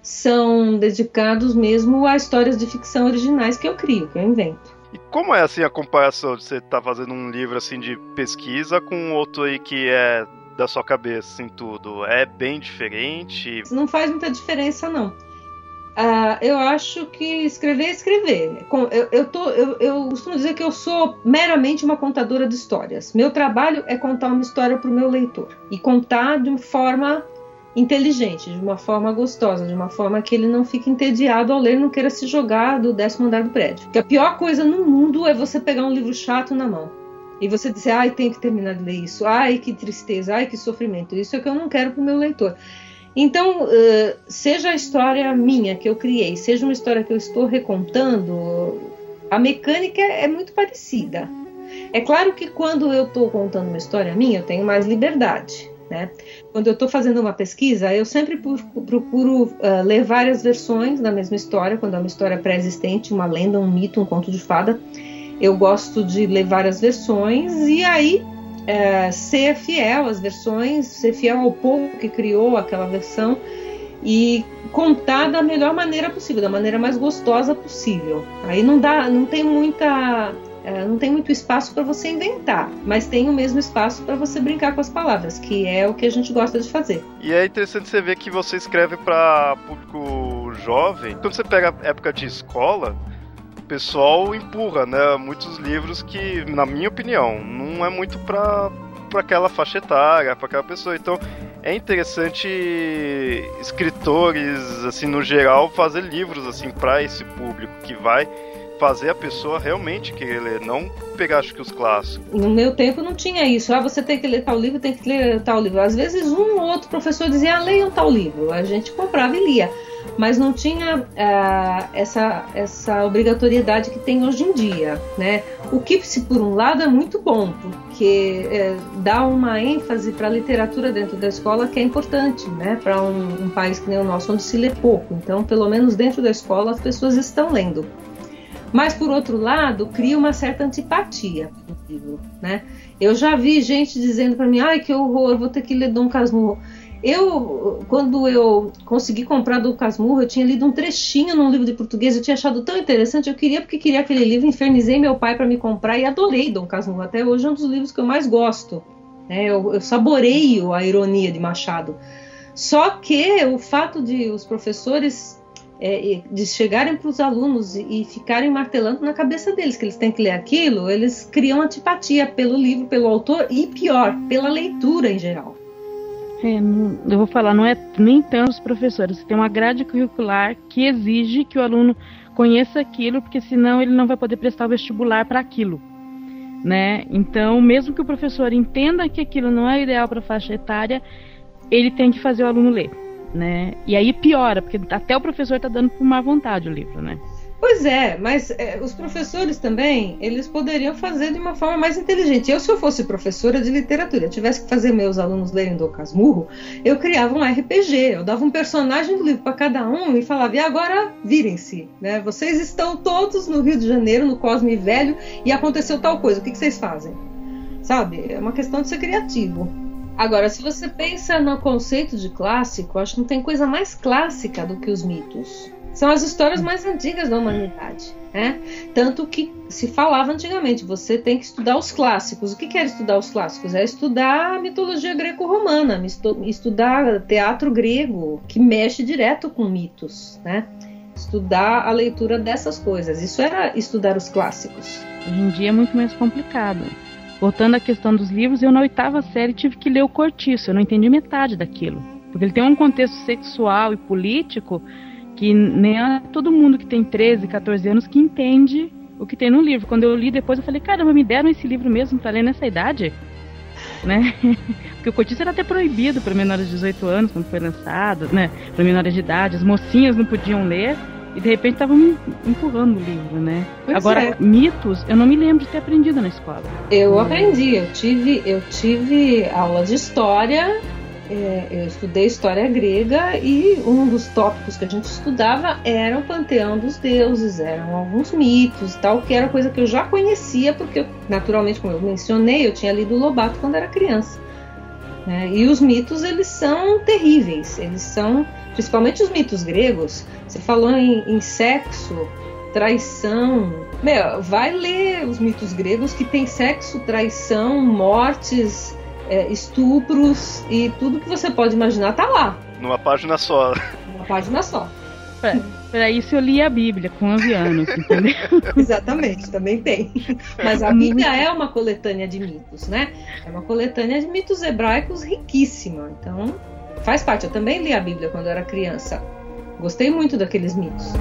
são dedicados mesmo a histórias de ficção originais que eu crio, que eu invento. E como é assim a comparação de você estar tá fazendo um livro assim de pesquisa com outro aí que é da sua cabeça, assim, tudo? É bem diferente? Não faz muita diferença, não. Uh, eu acho que escrever é escrever. Eu, eu, tô, eu, eu costumo dizer que eu sou meramente uma contadora de histórias. Meu trabalho é contar uma história para o meu leitor e contar de uma forma inteligente, de uma forma gostosa, de uma forma que ele não fique entediado ao ler não queira se jogar do décimo andar do prédio. Porque a pior coisa no mundo é você pegar um livro chato na mão e você dizer, ai, tenho que terminar de ler isso, ai, que tristeza, ai, que sofrimento. Isso é que eu não quero para o meu leitor. Então, uh, seja a história minha que eu criei, seja uma história que eu estou recontando, a mecânica é muito parecida. É claro que quando eu estou contando uma história minha, eu tenho mais liberdade. Né? Quando eu estou fazendo uma pesquisa, eu sempre procuro uh, ler várias versões da mesma história, quando é uma história pré-existente, uma lenda, um mito, um conto de fada. Eu gosto de ler várias versões e aí uh, ser fiel às versões, ser fiel ao povo que criou aquela versão e contar da melhor maneira possível, da maneira mais gostosa possível. Aí não dá, não tem muita é, não tem muito espaço para você inventar, mas tem o mesmo espaço para você brincar com as palavras, que é o que a gente gosta de fazer. E é interessante você ver que você escreve para público jovem. Quando você pega a época de escola, o pessoal empurra, né, muitos livros que, na minha opinião, não é muito para para aquela faixa etária, para aquela pessoa. Então, é interessante escritores assim no geral fazer livros assim para esse público que vai fazer a pessoa realmente querer ler, não pegar acho que os clássicos. No meu tempo não tinha isso. Ah, você tem que ler tal livro, tem que ler tal livro. Às vezes um ou outro professor dizia, ah, leiam tal livro. A gente comprava e lia. Mas não tinha ah, essa, essa obrigatoriedade que tem hoje em dia, né? O que, se por um lado, é muito bom, porque é, dá uma ênfase para a literatura dentro da escola que é importante, né? Para um, um país que nem o nosso, onde se lê pouco. Então, pelo menos dentro da escola, as pessoas estão lendo. Mas, por outro lado, cria uma certa antipatia pelo livro, né? Eu já vi gente dizendo para mim, ai, que horror, vou ter que ler Dom Casmurro. Eu, quando eu consegui comprar Dom Casmurro, eu tinha lido um trechinho num livro de português, eu tinha achado tão interessante, eu queria porque queria aquele livro, infernizei meu pai para me comprar e adorei Dom Casmurro. Até hoje é um dos livros que eu mais gosto. Né? Eu, eu saboreio a ironia de Machado. Só que o fato de os professores é, de chegarem para os alunos e, ficarem martelando na cabeça deles que eles têm que ler aquilo, eles criam antipatia pelo livro, pelo autor e pior, pela leitura em geral. É, eu vou falar, não é nem tanto os professores, tem uma grade curricular que exige que o aluno conheça aquilo, porque senão ele não vai poder prestar o vestibular para aquilo. Né? Então, mesmo que o professor entenda que aquilo não é ideal para a faixa etária, ele tem que fazer o aluno ler né? E aí piora, porque até o professor está dando por má vontade o livro, né? Pois é, mas é, os professores também, eles poderiam fazer de uma forma mais inteligente. Eu, se eu fosse professora de literatura, eu tivesse que fazer meus alunos lerem do Casmurro, eu criava um RPG, eu dava um personagem do livro para cada um e falava, e agora virem-se, né? Vocês estão todos no Rio de Janeiro, no Cosme Velho, e aconteceu tal coisa, o que, que vocês fazem? sabe? É uma questão de ser criativo. Agora, se você pensa no conceito de clássico, acho que não tem coisa mais clássica do que os mitos. São as histórias mais antigas da humanidade. Né? Tanto que se falava antigamente, você tem que estudar os clássicos. O que quer estudar os clássicos? É estudar a mitologia greco-romana, estudar teatro grego, que mexe direto com mitos, né? Estudar a leitura dessas coisas. Isso era estudar os clássicos. Hoje em dia é muito mais complicado. Voltando à questão dos livros, eu na oitava série tive que ler o Cortiço, eu não entendi metade daquilo. Porque ele tem um contexto sexual e político que nem é todo mundo que tem 13, 14 anos que entende o que tem no livro. Quando eu li depois, eu falei, caramba, me deram esse livro mesmo para ler nessa idade? Né? Porque o Cortiço era até proibido para menores de 18 anos quando foi lançado, né? Para menores de idade, as mocinhas não podiam ler e de repente estavam empurrando o livro, né? Pois Agora, é. mitos, eu não me lembro de ter aprendido na escola. Eu aprendi, eu tive, eu tive aula de história é, eu estudei história grega e um dos tópicos que a gente estudava era o panteão dos deuses, eram alguns mitos e tal, que era coisa que eu já conhecia, porque, naturalmente, como eu mencionei, eu tinha lido Lobato quando era criança. Né? E os mitos, eles são terríveis, eles são, principalmente os mitos gregos, você falou em, em sexo, traição. Meu, vai ler os mitos gregos que tem sexo, traição, mortes, é, estupros e tudo que você pode imaginar tá lá. Numa página só. Numa página só. Para isso eu li a Bíblia com 11 anos, entendeu? Exatamente, também tem. Mas a Bíblia é uma coletânea de mitos, né? É uma coletânea de mitos hebraicos riquíssima. Então, faz parte. Eu também li a Bíblia quando era criança. Gostei muito daqueles mitos.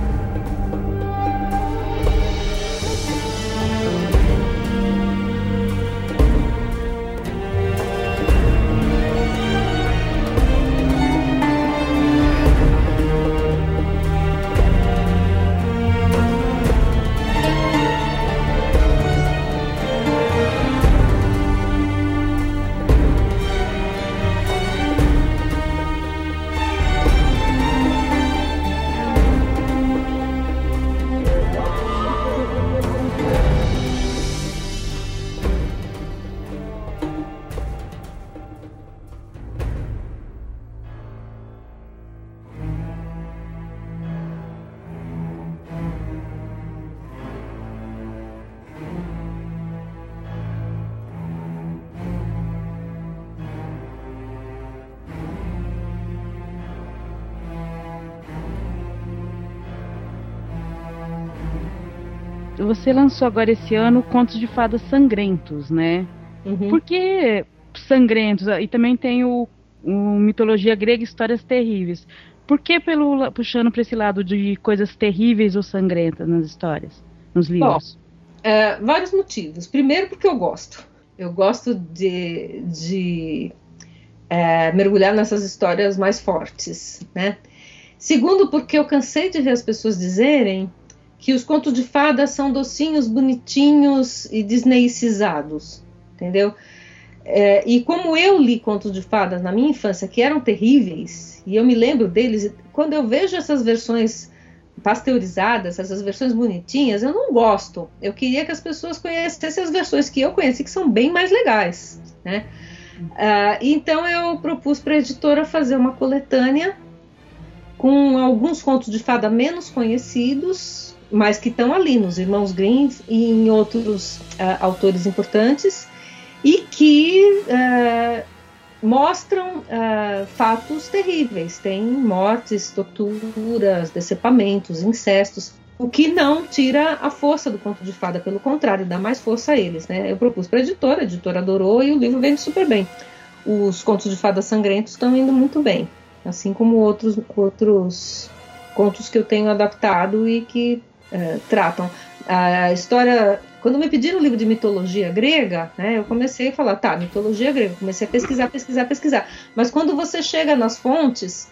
Você lançou agora esse ano Contos de Fadas Sangrentos, né? Uhum. Por que sangrentos? E também tem o, o Mitologia Grega Histórias Terríveis. Por que pelo, puxando para esse lado de coisas terríveis ou sangrentas nas histórias, nos livros? Bom, é, vários motivos. Primeiro, porque eu gosto. Eu gosto de, de é, mergulhar nessas histórias mais fortes, né? Segundo, porque eu cansei de ver as pessoas dizerem que os contos de fadas são docinhos, bonitinhos e disneycizados, entendeu? É, e como eu li contos de fadas na minha infância que eram terríveis, e eu me lembro deles, quando eu vejo essas versões pasteurizadas, essas versões bonitinhas, eu não gosto. Eu queria que as pessoas conhecessem as versões que eu conheci, que são bem mais legais, né? Uh, então eu propus para a editora fazer uma coletânea com alguns contos de fada menos conhecidos mas que estão ali nos Irmãos Grimm e em outros uh, autores importantes e que uh, mostram uh, fatos terríveis. Tem mortes, torturas, decepamentos, incestos, o que não tira a força do conto de fada, pelo contrário, dá mais força a eles. Né? Eu propus para a editora, a editora adorou e o livro vende super bem. Os contos de fada sangrentos estão indo muito bem, assim como outros, outros contos que eu tenho adaptado e que é, tratam. A história. Quando me pediram o livro de mitologia grega, né, eu comecei a falar, tá, mitologia grega, comecei a pesquisar, pesquisar, pesquisar. Mas quando você chega nas fontes,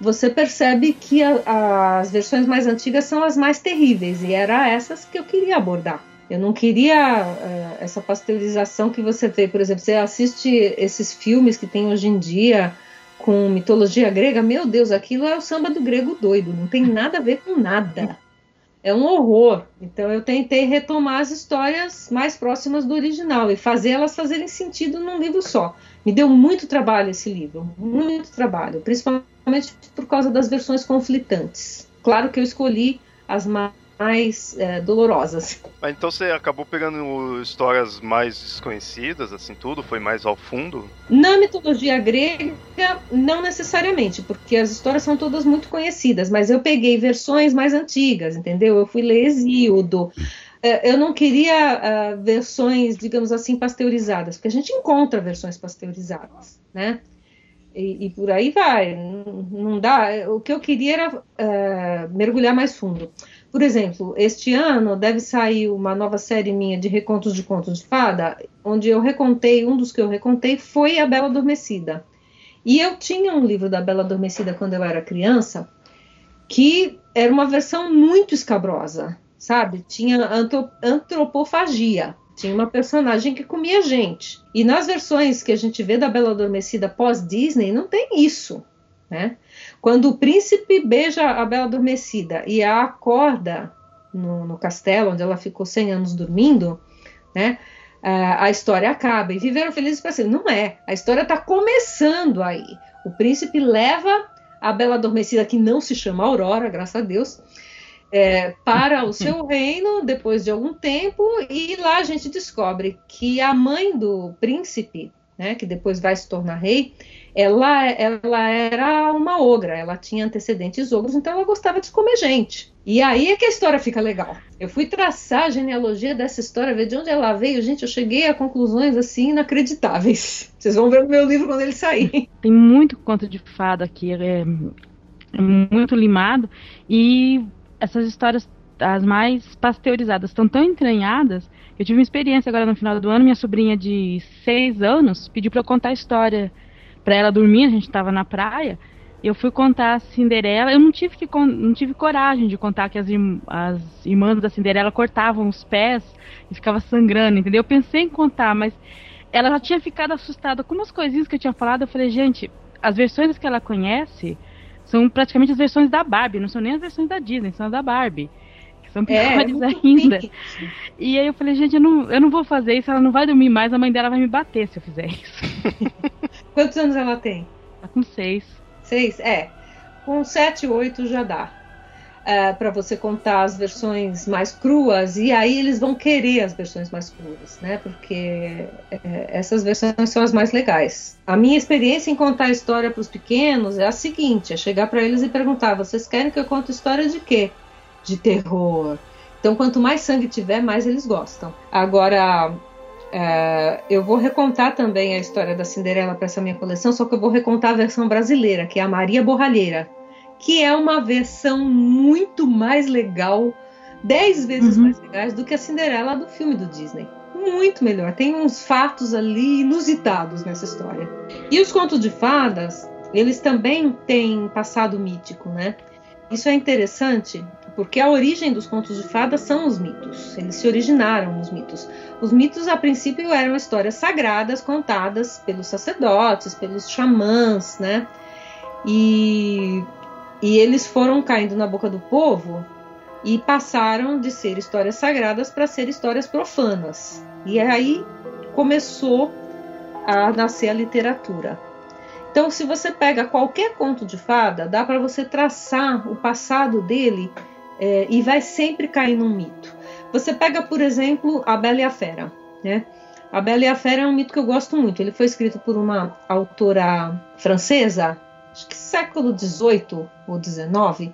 você percebe que a, as versões mais antigas são as mais terríveis, e era essas que eu queria abordar. Eu não queria uh, essa pasteurização que você vê, por exemplo, você assiste esses filmes que tem hoje em dia com mitologia grega, meu Deus, aquilo é o samba do grego doido, não tem nada a ver com nada é um horror. Então eu tentei retomar as histórias mais próximas do original e fazer elas fazerem sentido num livro só. Me deu muito trabalho esse livro, muito trabalho, principalmente por causa das versões conflitantes. Claro que eu escolhi as mais é, dolorosas. Então você acabou pegando histórias mais desconhecidas, assim, tudo? Foi mais ao fundo? Na mitologia grega, não necessariamente, porque as histórias são todas muito conhecidas, mas eu peguei versões mais antigas, entendeu? Eu fui ler Exíodo. É, eu não queria uh, versões, digamos assim, pasteurizadas, porque a gente encontra versões pasteurizadas, né? E, e, por aí vai. Não, não, dá. O que eu queria era uh, mergulhar mais fundo. Por exemplo, este ano deve sair uma nova série minha de recontos de contos de fada, onde eu recontei, um dos que eu recontei foi A Bela Adormecida. E eu tinha um livro da Bela Adormecida quando eu era criança, que era uma versão muito escabrosa, sabe? Tinha antropofagia. Tinha uma personagem que comia gente. E nas versões que a gente vê da Bela Adormecida pós-Disney, não tem isso, né? Quando o príncipe beija a Bela Adormecida e a acorda no, no castelo, onde ela ficou 100 anos dormindo, né? a história acaba e viveram felizes para sempre. Não é. A história está começando aí. O príncipe leva a Bela Adormecida, que não se chama Aurora, graças a Deus, é, para o seu reino depois de algum tempo e lá a gente descobre que a mãe do príncipe, né, que depois vai se tornar rei, ela, ela era uma ogra, ela tinha antecedentes ogros, então ela gostava de comer gente. E aí é que a história fica legal. Eu fui traçar a genealogia dessa história, ver de onde ela veio. Gente, eu cheguei a conclusões assim inacreditáveis. Vocês vão ver no meu livro quando ele sair. Tem muito conto de fada aqui, é, é muito limado. E essas histórias, as mais pasteurizadas, estão tão entranhadas. Eu tive uma experiência agora no final do ano. Minha sobrinha de seis anos pediu para eu contar a história para ela dormir, a gente estava na praia. Eu fui contar a Cinderela. Eu não tive, que, não tive coragem de contar que as, as irmãs da Cinderela cortavam os pés e ficava sangrando, entendeu? Eu pensei em contar, mas ela já tinha ficado assustada com umas coisinhas que eu tinha falado. Eu falei, gente, as versões que ela conhece são praticamente as versões da Barbie, não são nem as versões da Disney, são as da Barbie. Que são é, piores é, ainda. E aí eu falei, gente, eu não, eu não vou fazer isso, ela não vai dormir mais, a mãe dela vai me bater se eu fizer isso. Quantos anos ela tem? Tá com seis. Seis? É. Com sete, oito já dá. É, para você contar as versões mais cruas, e aí eles vão querer as versões mais cruas, né? Porque é, essas versões são as mais legais. A minha experiência em contar história para os pequenos é a seguinte: é chegar para eles e perguntar: vocês querem que eu conte história de quê? De terror. Então, quanto mais sangue tiver, mais eles gostam. Agora, Uh, eu vou recontar também a história da Cinderela para essa minha coleção, só que eu vou recontar a versão brasileira, que é a Maria Borralheira, que é uma versão muito mais legal, dez vezes uhum. mais legais do que a Cinderela do filme do Disney. Muito melhor. Tem uns fatos ali inusitados nessa história. E os contos de fadas, eles também têm passado mítico, né? Isso é interessante porque a origem dos contos de fadas são os mitos. Eles se originaram nos mitos. Os mitos, a princípio, eram histórias sagradas contadas pelos sacerdotes, pelos xamãs, né? E, e eles foram caindo na boca do povo e passaram de ser histórias sagradas para ser histórias profanas. E aí começou a nascer a literatura. Então, se você pega qualquer conto de fada, dá para você traçar o passado dele é, e vai sempre cair num mito. Você pega, por exemplo, A Bela e a Fera. Né? A Bela e a Fera é um mito que eu gosto muito. Ele foi escrito por uma autora francesa, acho que século XVIII ou XIX,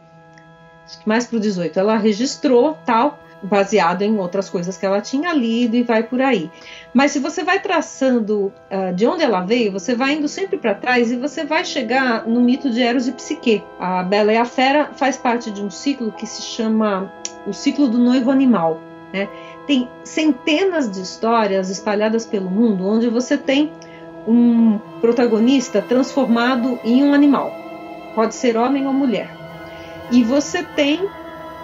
acho que mais para o XVIII. Ela registrou tal baseado em outras coisas que ela tinha lido e vai por aí. Mas se você vai traçando uh, de onde ela veio, você vai indo sempre para trás e você vai chegar no mito de Eros e Psique. A Bela e a Fera faz parte de um ciclo que se chama o ciclo do noivo animal. Né? Tem centenas de histórias espalhadas pelo mundo onde você tem um protagonista transformado em um animal. Pode ser homem ou mulher. E você tem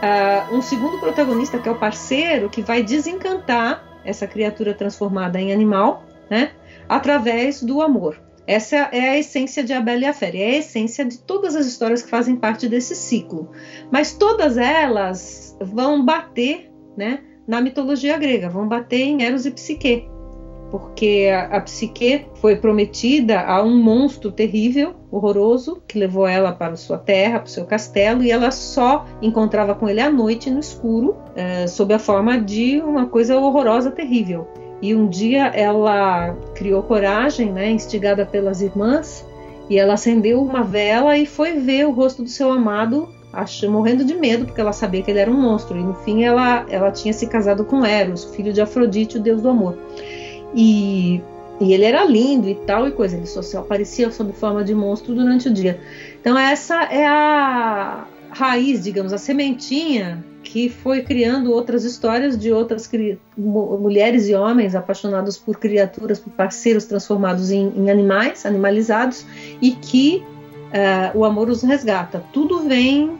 uh, um segundo protagonista, que é o parceiro, que vai desencantar essa criatura transformada em animal, né? Através do amor. Essa é a essência de A Bela e a Fera, é a essência de todas as histórias que fazem parte desse ciclo. Mas todas elas vão bater né, na mitologia grega, vão bater em Eros e Psique porque a, a Psique foi prometida a um monstro terrível, horroroso, que levou ela para sua terra, para o seu castelo, e ela só encontrava com ele à noite no escuro, é, sob a forma de uma coisa horrorosa, terrível. E um dia ela criou coragem, né, instigada pelas irmãs, e ela acendeu uma vela e foi ver o rosto do seu amado, morrendo de medo, porque ela sabia que ele era um monstro. E no fim ela, ela tinha se casado com Eros, filho de Afrodite, o deus do amor. E, e ele era lindo e tal e coisa. Ele só aparecia sob forma de monstro durante o dia. Então essa é a raiz, digamos, a sementinha que foi criando outras histórias de outras mulheres e homens apaixonados por criaturas, por parceiros transformados em, em animais, animalizados, e que uh, o amor os resgata. Tudo vem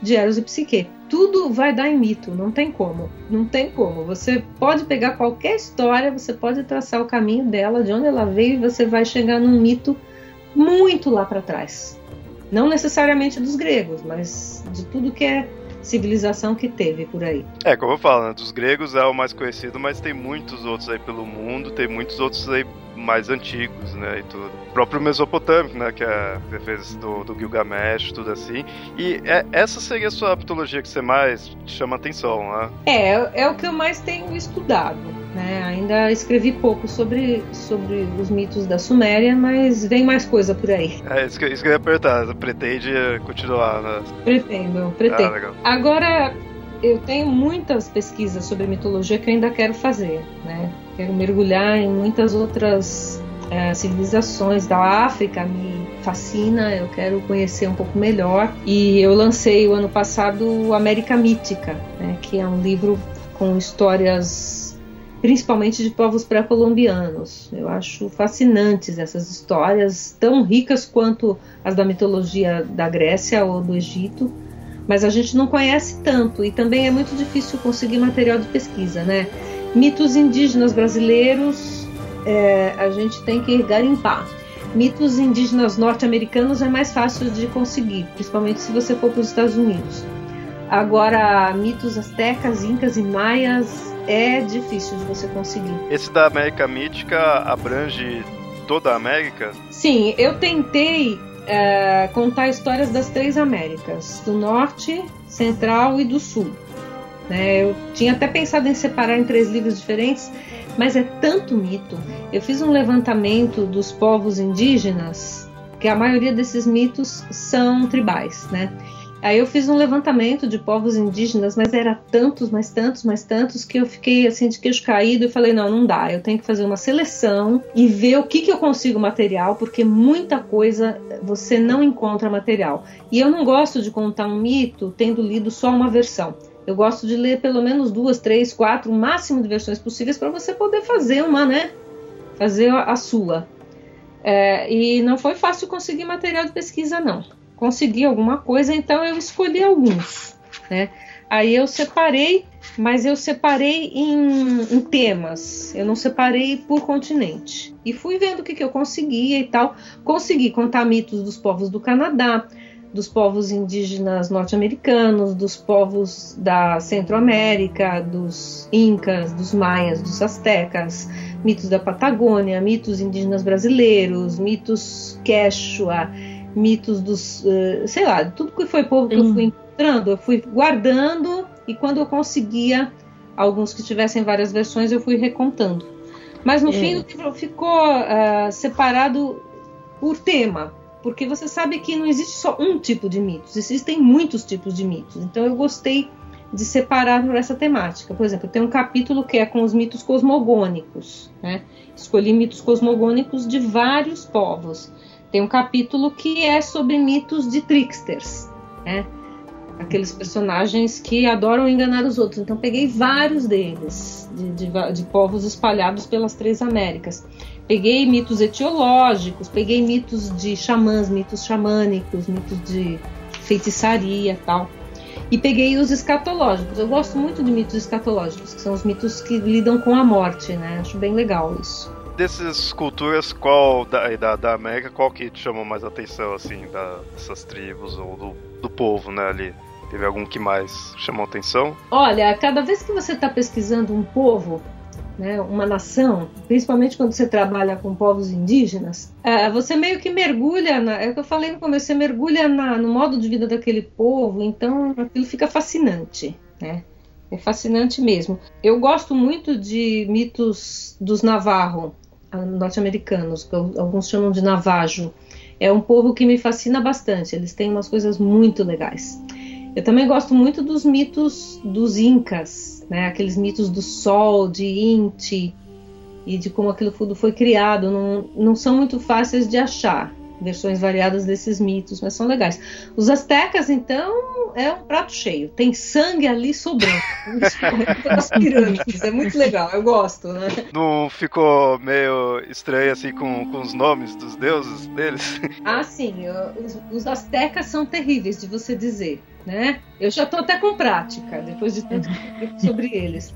de Eros e Psique tudo vai dar em mito, não tem como. Não tem como. Você pode pegar qualquer história, você pode traçar o caminho dela, de onde ela veio, e você vai chegar num mito muito lá para trás. Não necessariamente dos gregos, mas de tudo que é civilização que teve por aí. É, como eu falo, né? dos gregos é o mais conhecido, mas tem muitos outros aí pelo mundo, tem muitos outros aí mais antigos, né, e tudo. O próprio Mesopotâmico, né, que é a defesa do, do Gilgamesh, tudo assim. E é, essa seria a sua mitologia que você mais chama atenção, né? É, é o que eu mais tenho estudado. Né? Ainda escrevi pouco sobre, sobre os mitos da Suméria, mas vem mais coisa por aí. É isso que, isso que eu ia perguntar. Você pretende continuar, né? Pretendo, pretendo. Ah, Agora, eu tenho muitas pesquisas sobre mitologia que eu ainda quero fazer, né? Quero mergulhar em muitas outras é, civilizações da África, me fascina, eu quero conhecer um pouco melhor. E eu lancei o ano passado América Mítica, né? Que é um livro com histórias principalmente de povos pré-colombianos. Eu acho fascinantes essas histórias, tão ricas quanto as da mitologia da Grécia ou do Egito, mas a gente não conhece tanto e também é muito difícil conseguir material de pesquisa, né? Mitos indígenas brasileiros é, a gente tem que garimpar. Mitos indígenas norte-americanos é mais fácil de conseguir, principalmente se você for para os Estados Unidos. Agora, mitos astecas, incas e maias é difícil de você conseguir. Esse da América Mítica abrange toda a América? Sim, eu tentei é, contar histórias das três Américas, do Norte, Central e do Sul. Né? Eu tinha até pensado em separar em três livros diferentes, mas é tanto mito. Eu fiz um levantamento dos povos indígenas, que a maioria desses mitos são tribais, né? Aí eu fiz um levantamento de povos indígenas, mas era tantos, mais tantos, mais tantos, que eu fiquei assim de queixo caído e falei: não, não dá, eu tenho que fazer uma seleção e ver o que, que eu consigo material, porque muita coisa você não encontra material. E eu não gosto de contar um mito tendo lido só uma versão. Eu gosto de ler pelo menos duas, três, quatro, o máximo de versões possíveis para você poder fazer uma, né? Fazer a sua. É, e não foi fácil conseguir material de pesquisa, não consegui alguma coisa, então eu escolhi alguns, né? Aí eu separei, mas eu separei em, em, temas, eu não separei por continente. E fui vendo o que, que eu conseguia e tal. Consegui contar mitos dos povos do Canadá, dos povos indígenas norte-americanos, dos povos da Centro-América, dos Incas, dos Maias, dos Aztecas, mitos da Patagônia, mitos indígenas brasileiros, mitos Quechua mitos dos, uh, sei lá, tudo que foi povo que eu fui encontrando, eu fui guardando e quando eu conseguia alguns que tivessem várias versões, eu fui recontando. Mas no é. fim o livro ficou uh, separado por tema, porque você sabe que não existe só um tipo de mitos, existem muitos tipos de mitos. Então eu gostei de separar por essa temática. Por exemplo, tem um capítulo que é com os mitos cosmogônicos. Né? Escolhi mitos cosmogônicos de vários povos. Tem um capítulo que é sobre mitos de tricksters, né? Aqueles personagens que adoram enganar os outros. Então peguei vários deles, de, de, de povos espalhados pelas três Américas. Peguei mitos etiológicos, peguei mitos de xamãs, mitos xamânicos, mitos de feitiçaria tal. E peguei os escatológicos. Eu gosto muito de mitos escatológicos, que são os mitos que lidam com a morte, né? Acho bem legal isso dessas culturas, qual da, da, da América, qual que te chamou mais atenção, assim, da, dessas tribos ou do, do povo, né, ali? Teve algum que mais chamou atenção? Olha, cada vez que você está pesquisando um povo, né, uma nação, principalmente quando você trabalha com povos indígenas, é, você meio que mergulha, na, é o que eu falei no começo, você mergulha na, no modo de vida daquele povo, então aquilo fica fascinante, né? É fascinante mesmo. Eu gosto muito de mitos dos Navarro, norte-americanos, que alguns chamam de Navajo. É um povo que me fascina bastante, eles têm umas coisas muito legais. Eu também gosto muito dos mitos dos Incas, né? aqueles mitos do Sol, de Inti e de como aquilo tudo foi criado. Não, não são muito fáceis de achar versões variadas desses mitos, mas são legais. Os astecas, então, é um prato cheio. Tem sangue ali sobrando. as pirâmides. É muito legal, eu gosto, né? Não ficou meio estranho assim com, com os nomes dos deuses deles? Ah, sim. Os, os astecas são terríveis de você dizer né? Eu já estou até com prática, depois de tudo sobre eles.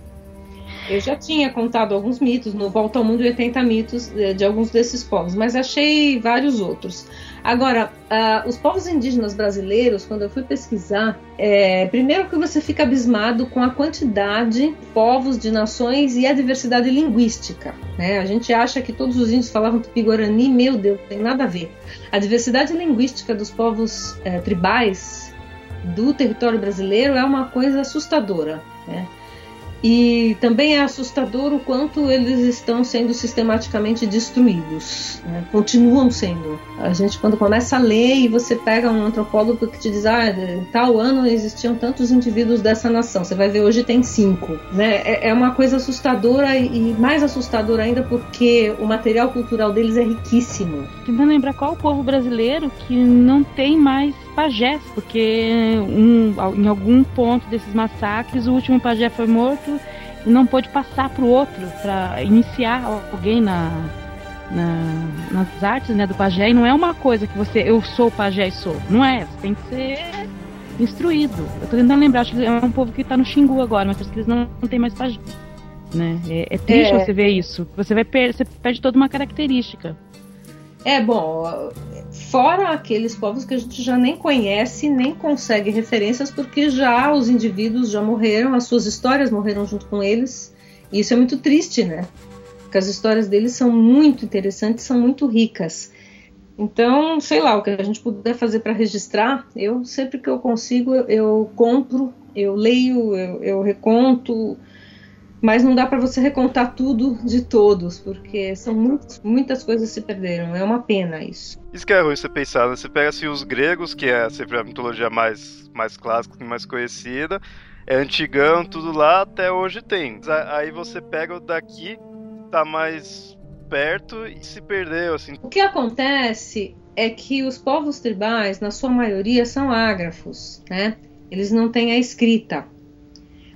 Eu já tinha contado alguns mitos no Volta ao Mundo e 80 mitos de, de alguns desses povos, mas achei vários outros. Agora, uh, os povos indígenas brasileiros, quando eu fui pesquisar, é, primeiro que você fica abismado com a quantidade de povos, de nações e a diversidade linguística. Né? A gente acha que todos os índios falavam tupi-guarani, meu Deus, tem nada a ver. A diversidade linguística dos povos é, tribais do território brasileiro é uma coisa assustadora. Né? E também é assustador o quanto eles estão sendo sistematicamente destruídos. Né? Continuam sendo. A gente, quando começa a ler e você pega um antropólogo que te diz, ah, em tal ano existiam tantos indivíduos dessa nação, você vai ver hoje tem cinco. Né? É, é uma coisa assustadora e mais assustadora ainda porque o material cultural deles é riquíssimo. Tentando lembrar qual o povo brasileiro que não tem mais pajés, porque um, em algum ponto desses massacres o último pajé foi morto e não pôde passar para o outro, para iniciar alguém na, na, nas artes né, do pajé. E não é uma coisa que você, eu sou pajé e sou. Não é, você tem que ser instruído. Eu estou tentando lembrar, acho que é um povo que está no Xingu agora, mas que eles não, não tem mais pajé. Né? É, é triste é. você ver isso. Você vai per você perde toda uma característica. É bom, fora aqueles povos que a gente já nem conhece, nem consegue referências, porque já os indivíduos já morreram, as suas histórias morreram junto com eles. E isso é muito triste, né? Porque as histórias deles são muito interessantes, são muito ricas. Então, sei lá, o que a gente puder fazer para registrar, eu sempre que eu consigo, eu, eu compro, eu leio, eu, eu reconto mas não dá para você recontar tudo de todos, porque são muitas, muitas coisas se perderam. É uma pena isso. Isso que é ruim você pensar, né? Você pega assim os gregos, que é sempre a mitologia mais, mais clássica e mais conhecida, é antigão, tudo lá, até hoje tem. Aí você pega o daqui, tá mais perto e se perdeu, assim. O que acontece é que os povos tribais, na sua maioria, são ágrafos, né? Eles não têm a escrita.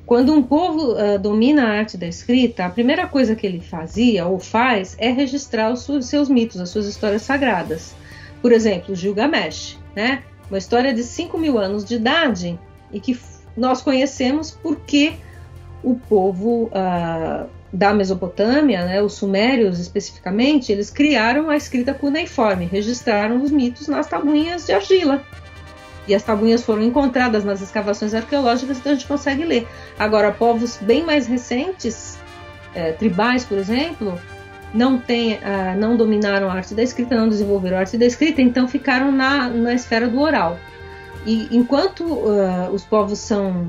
Quando um povo uh, domina a arte da escrita, a primeira coisa que ele fazia ou faz é registrar os seus mitos, as suas histórias sagradas. Por exemplo, Gilgamesh, né? uma história de 5 mil anos de idade e que nós conhecemos porque o povo uh, da Mesopotâmia, né, os sumérios especificamente, eles criaram a escrita cuneiforme, registraram os mitos nas tabuinhas de argila e as tabuinhas foram encontradas nas escavações arqueológicas, então a gente consegue ler. Agora, povos bem mais recentes, é, tribais, por exemplo, não, tem, uh, não dominaram a arte da escrita, não desenvolveram a arte da escrita, então ficaram na, na esfera do oral. E enquanto uh, os povos são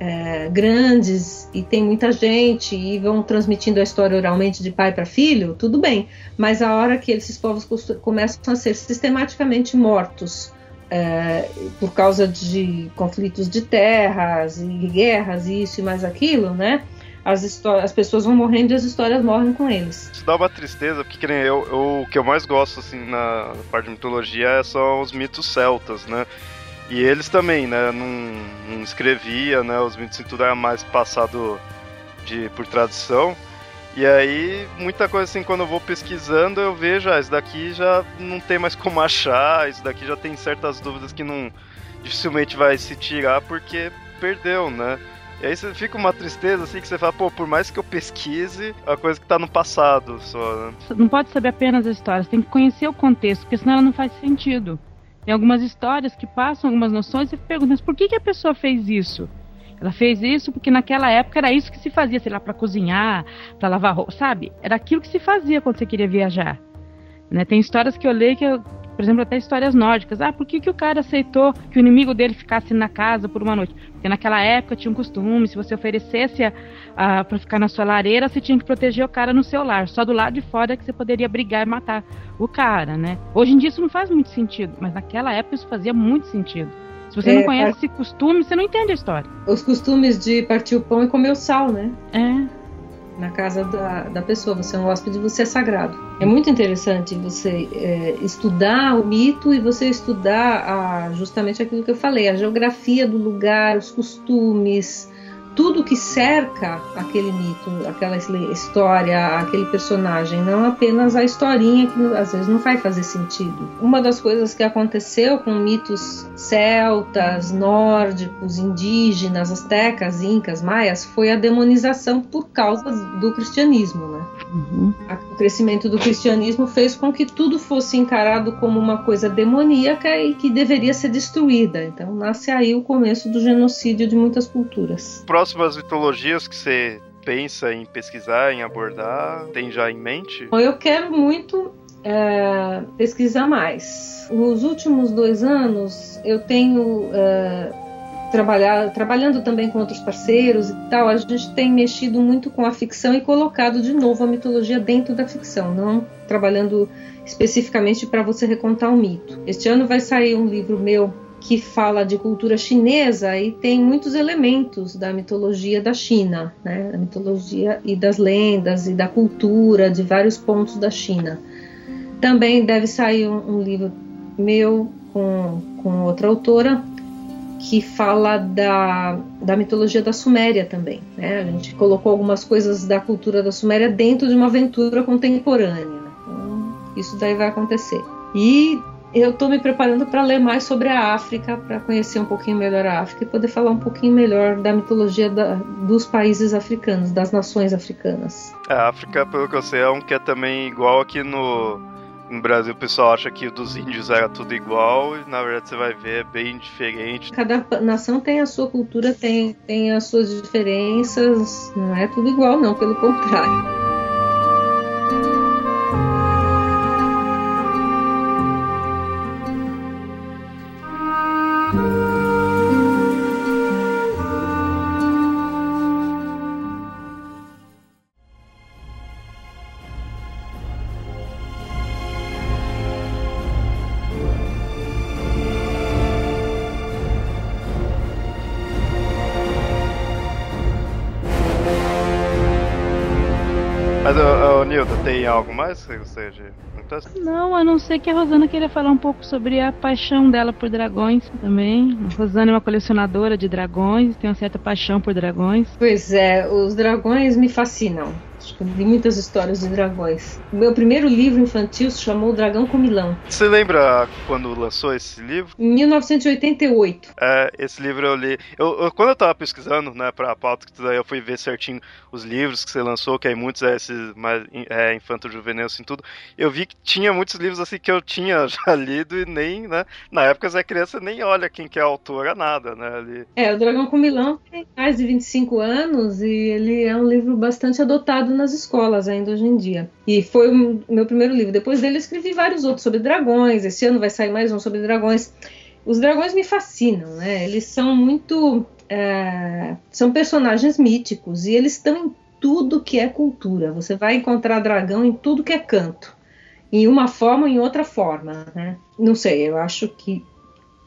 é, grandes e tem muita gente e vão transmitindo a história oralmente de pai para filho, tudo bem. Mas a hora que esses povos começam a ser sistematicamente mortos é, por causa de conflitos de terras e guerras, isso e mais aquilo, né? As, as pessoas vão morrendo e as histórias morrem com eles. Isso dá uma tristeza, porque que nem eu, eu, o que eu mais gosto assim na parte de mitologia são os mitos celtas, né? E eles também, né? Não, não escrevia, né? Os mitos e tudo era mais passado de, por tradição. E aí, muita coisa assim, quando eu vou pesquisando, eu vejo, ah, isso daqui já não tem mais como achar, isso daqui já tem certas dúvidas que não dificilmente vai se tirar porque perdeu, né? E aí você fica uma tristeza assim que você fala, pô, por mais que eu pesquise, a coisa que tá no passado só, né? Não pode saber apenas a história, você tem que conhecer o contexto, porque senão ela não faz sentido. Tem algumas histórias que passam algumas noções e perguntam, mas por que, que a pessoa fez isso? Ela fez isso porque naquela época era isso que se fazia, sei lá, para cozinhar, para lavar roupa, sabe? Era aquilo que se fazia quando você queria viajar. Né? Tem histórias que eu leio que eu, por exemplo, até histórias nórdicas. Ah, por que, que o cara aceitou que o inimigo dele ficasse na casa por uma noite? Porque naquela época tinha um costume, se você oferecesse para ficar na sua lareira, você tinha que proteger o cara no seu lar. Só do lado de fora que você poderia brigar e matar o cara, né? Hoje em dia isso não faz muito sentido, mas naquela época isso fazia muito sentido. Se você é, não conhece esse costume, você não entende a história. Os costumes de partir o pão e comer o sal, né? É na casa da, da pessoa. Você é um hóspede, você é sagrado. É muito interessante você é, estudar o mito e você estudar a, justamente aquilo que eu falei, a geografia do lugar, os costumes, tudo que cerca aquele mito, aquela história, aquele personagem, não apenas a historinha que às vezes não vai fazer sentido. Uma das coisas que aconteceu com mitos celtas, nórdicos, indígenas, astecas, incas, maias foi a demonização por causa do cristianismo, né? Uhum. O crescimento do cristianismo fez com que tudo fosse encarado como uma coisa demoníaca e que deveria ser destruída. Então nasce aí o começo do genocídio de muitas culturas. Próximas mitologias que você pensa em pesquisar, em abordar, tem já em mente? Eu quero muito é, pesquisar mais. Nos últimos dois anos eu tenho é, trabalhar, trabalhando também com outros parceiros e tal, a gente tem mexido muito com a ficção e colocado de novo a mitologia dentro da ficção, não trabalhando especificamente para você recontar um mito. Este ano vai sair um livro meu que fala de cultura chinesa e tem muitos elementos da mitologia da China, né? A mitologia e das lendas e da cultura de vários pontos da China. Também deve sair um, um livro meu com, com outra autora que fala da, da mitologia da Suméria também. Né? A gente colocou algumas coisas da cultura da Suméria dentro de uma aventura contemporânea. Então, isso daí vai acontecer. E eu estou me preparando para ler mais sobre a África, para conhecer um pouquinho melhor a África e poder falar um pouquinho melhor da mitologia da, dos países africanos, das nações africanas. A África, pelo que eu sei, é um que é também igual aqui no, no Brasil o pessoal acha que o dos índios era tudo igual e na verdade você vai ver é bem diferente. Cada nação tem a sua cultura, tem, tem as suas diferenças, não é tudo igual não, pelo contrário. Algo mais que você gostaria de Não, a não ser que a Rosana queria falar um pouco sobre a paixão dela por dragões também. A Rosana é uma colecionadora de dragões, tem uma certa paixão por dragões. Pois é, os dragões me fascinam. Li muitas histórias de dragões. O meu primeiro livro infantil se chamou O Dragão Comilão. Você lembra quando lançou esse livro? Em 1988. É, esse livro eu li. Eu, eu, quando eu tava pesquisando, né, pra pauta, que eu fui ver certinho os livros que você lançou, que aí muitos é esses mais é, infanto-juvenil, assim, tudo. Eu vi que tinha muitos livros, assim, que eu tinha já lido e nem, né, na época você é criança, nem olha quem que é autor, é nada, né, ali. É, O Dragão Comilão tem mais de 25 anos e ele é um livro bastante adotado nas escolas ainda hoje em dia. E foi o meu primeiro livro. Depois dele eu escrevi vários outros sobre dragões. Esse ano vai sair mais um sobre dragões. Os dragões me fascinam, né? Eles são muito. É, são personagens míticos e eles estão em tudo que é cultura. Você vai encontrar dragão em tudo que é canto. Em uma forma ou em outra forma, né? Não sei, eu acho que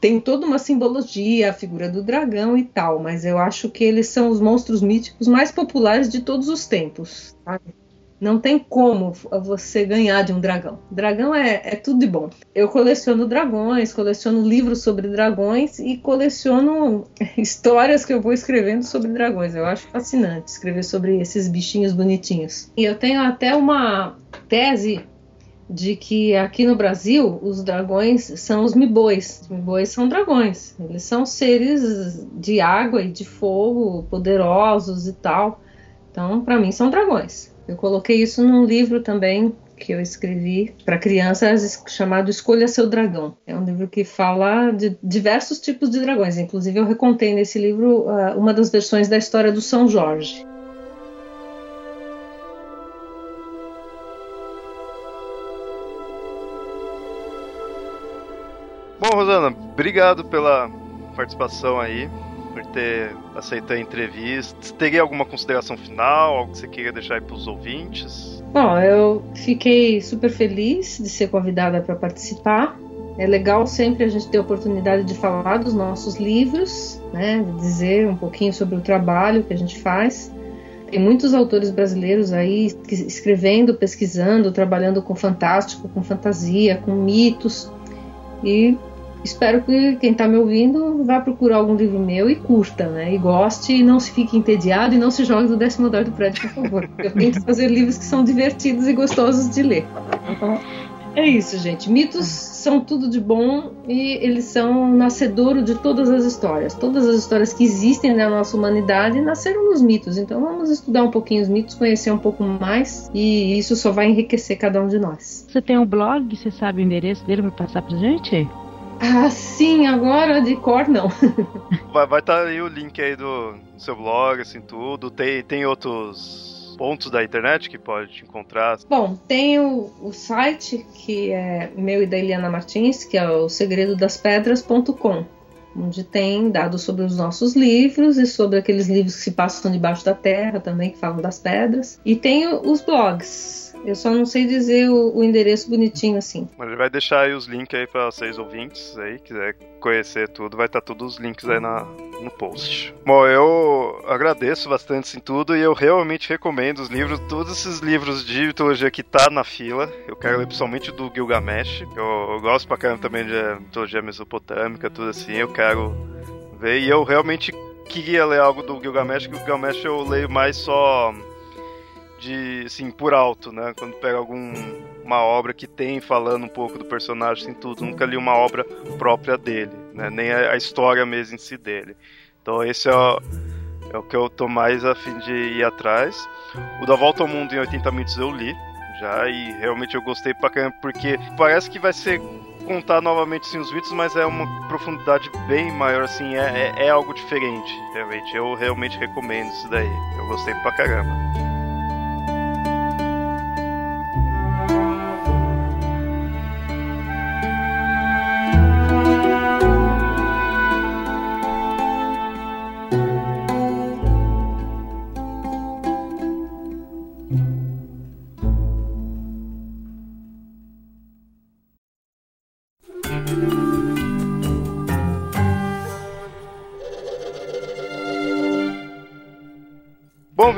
tem toda uma simbologia, a figura do dragão e tal, mas eu acho que eles são os monstros míticos mais populares de todos os tempos. Sabe? Não tem como você ganhar de um dragão. Dragão é, é, tudo de bom. Eu coleciono dragões, coleciono livros sobre dragões e coleciono histórias que eu vou escrevendo sobre dragões. Eu acho fascinante escrever sobre esses bichinhos bonitinhos. E eu tenho até uma tese de que aqui no Brasil os dragões são os mibois. Os mibois são dragões. Eles são seres de água e de fogo, poderosos e tal. Então, para mim, são dragões. Eu coloquei isso num livro também que eu escrevi para crianças chamado Escolha Seu Dragão. É um livro que fala de diversos tipos de dragões. Inclusive, eu recontei nesse livro uh, uma das versões da história do São Jorge. Obrigado pela participação aí, por ter aceitado a entrevista. Teria alguma consideração final, algo que você queria deixar aí para os ouvintes? Bom, eu fiquei super feliz de ser convidada para participar. É legal sempre a gente ter a oportunidade de falar dos nossos livros, né, de dizer um pouquinho sobre o trabalho que a gente faz. Tem muitos autores brasileiros aí escrevendo, pesquisando, trabalhando com fantástico, com fantasia, com mitos. E espero que quem está me ouvindo vá procurar algum livro meu e curta, né? E goste e não se fique entediado e não se jogue do décimo andar do prédio, por favor. Eu tento fazer livros que são divertidos e gostosos de ler. Então, é isso, gente. Mitos são tudo de bom e eles são nascedouro de todas as histórias. Todas as histórias que existem na nossa humanidade nasceram nos mitos. Então vamos estudar um pouquinho os mitos, conhecer um pouco mais e isso só vai enriquecer cada um de nós. Você tem um blog? Você sabe o endereço dele para passar pra gente? Ah, sim, agora de cor não. vai estar tá aí o link aí do, do seu blog, assim, tudo. Tem, tem outros pontos da internet que pode encontrar? Bom, tem o, o, site que é meu e da Eliana Martins, que é o segredodasPedras.com, onde tem dados sobre os nossos livros e sobre aqueles livros que se passam debaixo da terra também, que falam das pedras. E tem os blogs eu só não sei dizer o, o endereço bonitinho assim. Mas ele vai deixar aí os links aí para vocês ouvintes aí, quiser conhecer tudo, vai estar tá todos os links aí na, no post. Bom, eu agradeço bastante em assim, tudo e eu realmente recomendo os livros, todos esses livros de mitologia que tá na fila. Eu quero ler principalmente do Gilgamesh, eu, eu gosto pra caramba também de mitologia mesopotâmica, tudo assim, eu quero ver. E eu realmente queria ler algo do Gilgamesh, que o Gilgamesh eu leio mais só de, assim, por alto, né? Quando pega algum uma obra que tem falando um pouco do personagem, assim, tudo. Nunca li uma obra própria dele, né? Nem a, a história mesmo em si dele. Então esse é o, é o que eu tô mais afim de ir atrás. O Da Volta ao Mundo em 80 Minutos eu li já e realmente eu gostei pra caramba porque parece que vai ser contar novamente assim, os mitos, mas é uma profundidade bem maior, assim, é, é, é algo diferente, realmente. Eu realmente recomendo isso daí. Eu gostei pra caramba.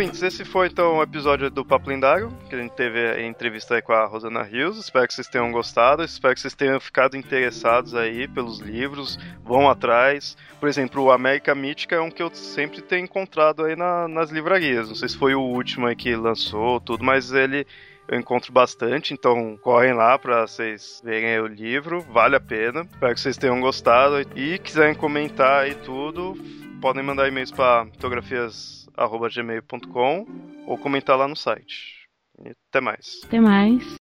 Ouvintes, esse foi então o episódio do Papo Lendário, que a gente teve a entrevista aí com a Rosana Rios. Espero que vocês tenham gostado, espero que vocês tenham ficado interessados aí pelos livros, vão atrás. Por exemplo, o América Mítica é um que eu sempre tenho encontrado aí na, nas livrarias. Não sei se foi o último aí que lançou, tudo, mas ele eu encontro bastante, então correm lá para vocês verem o livro, vale a pena. Espero que vocês tenham gostado e quiserem comentar aí tudo, podem mandar e-mails para fotografias gmail.com ou comentar lá no site. E até mais. Até mais.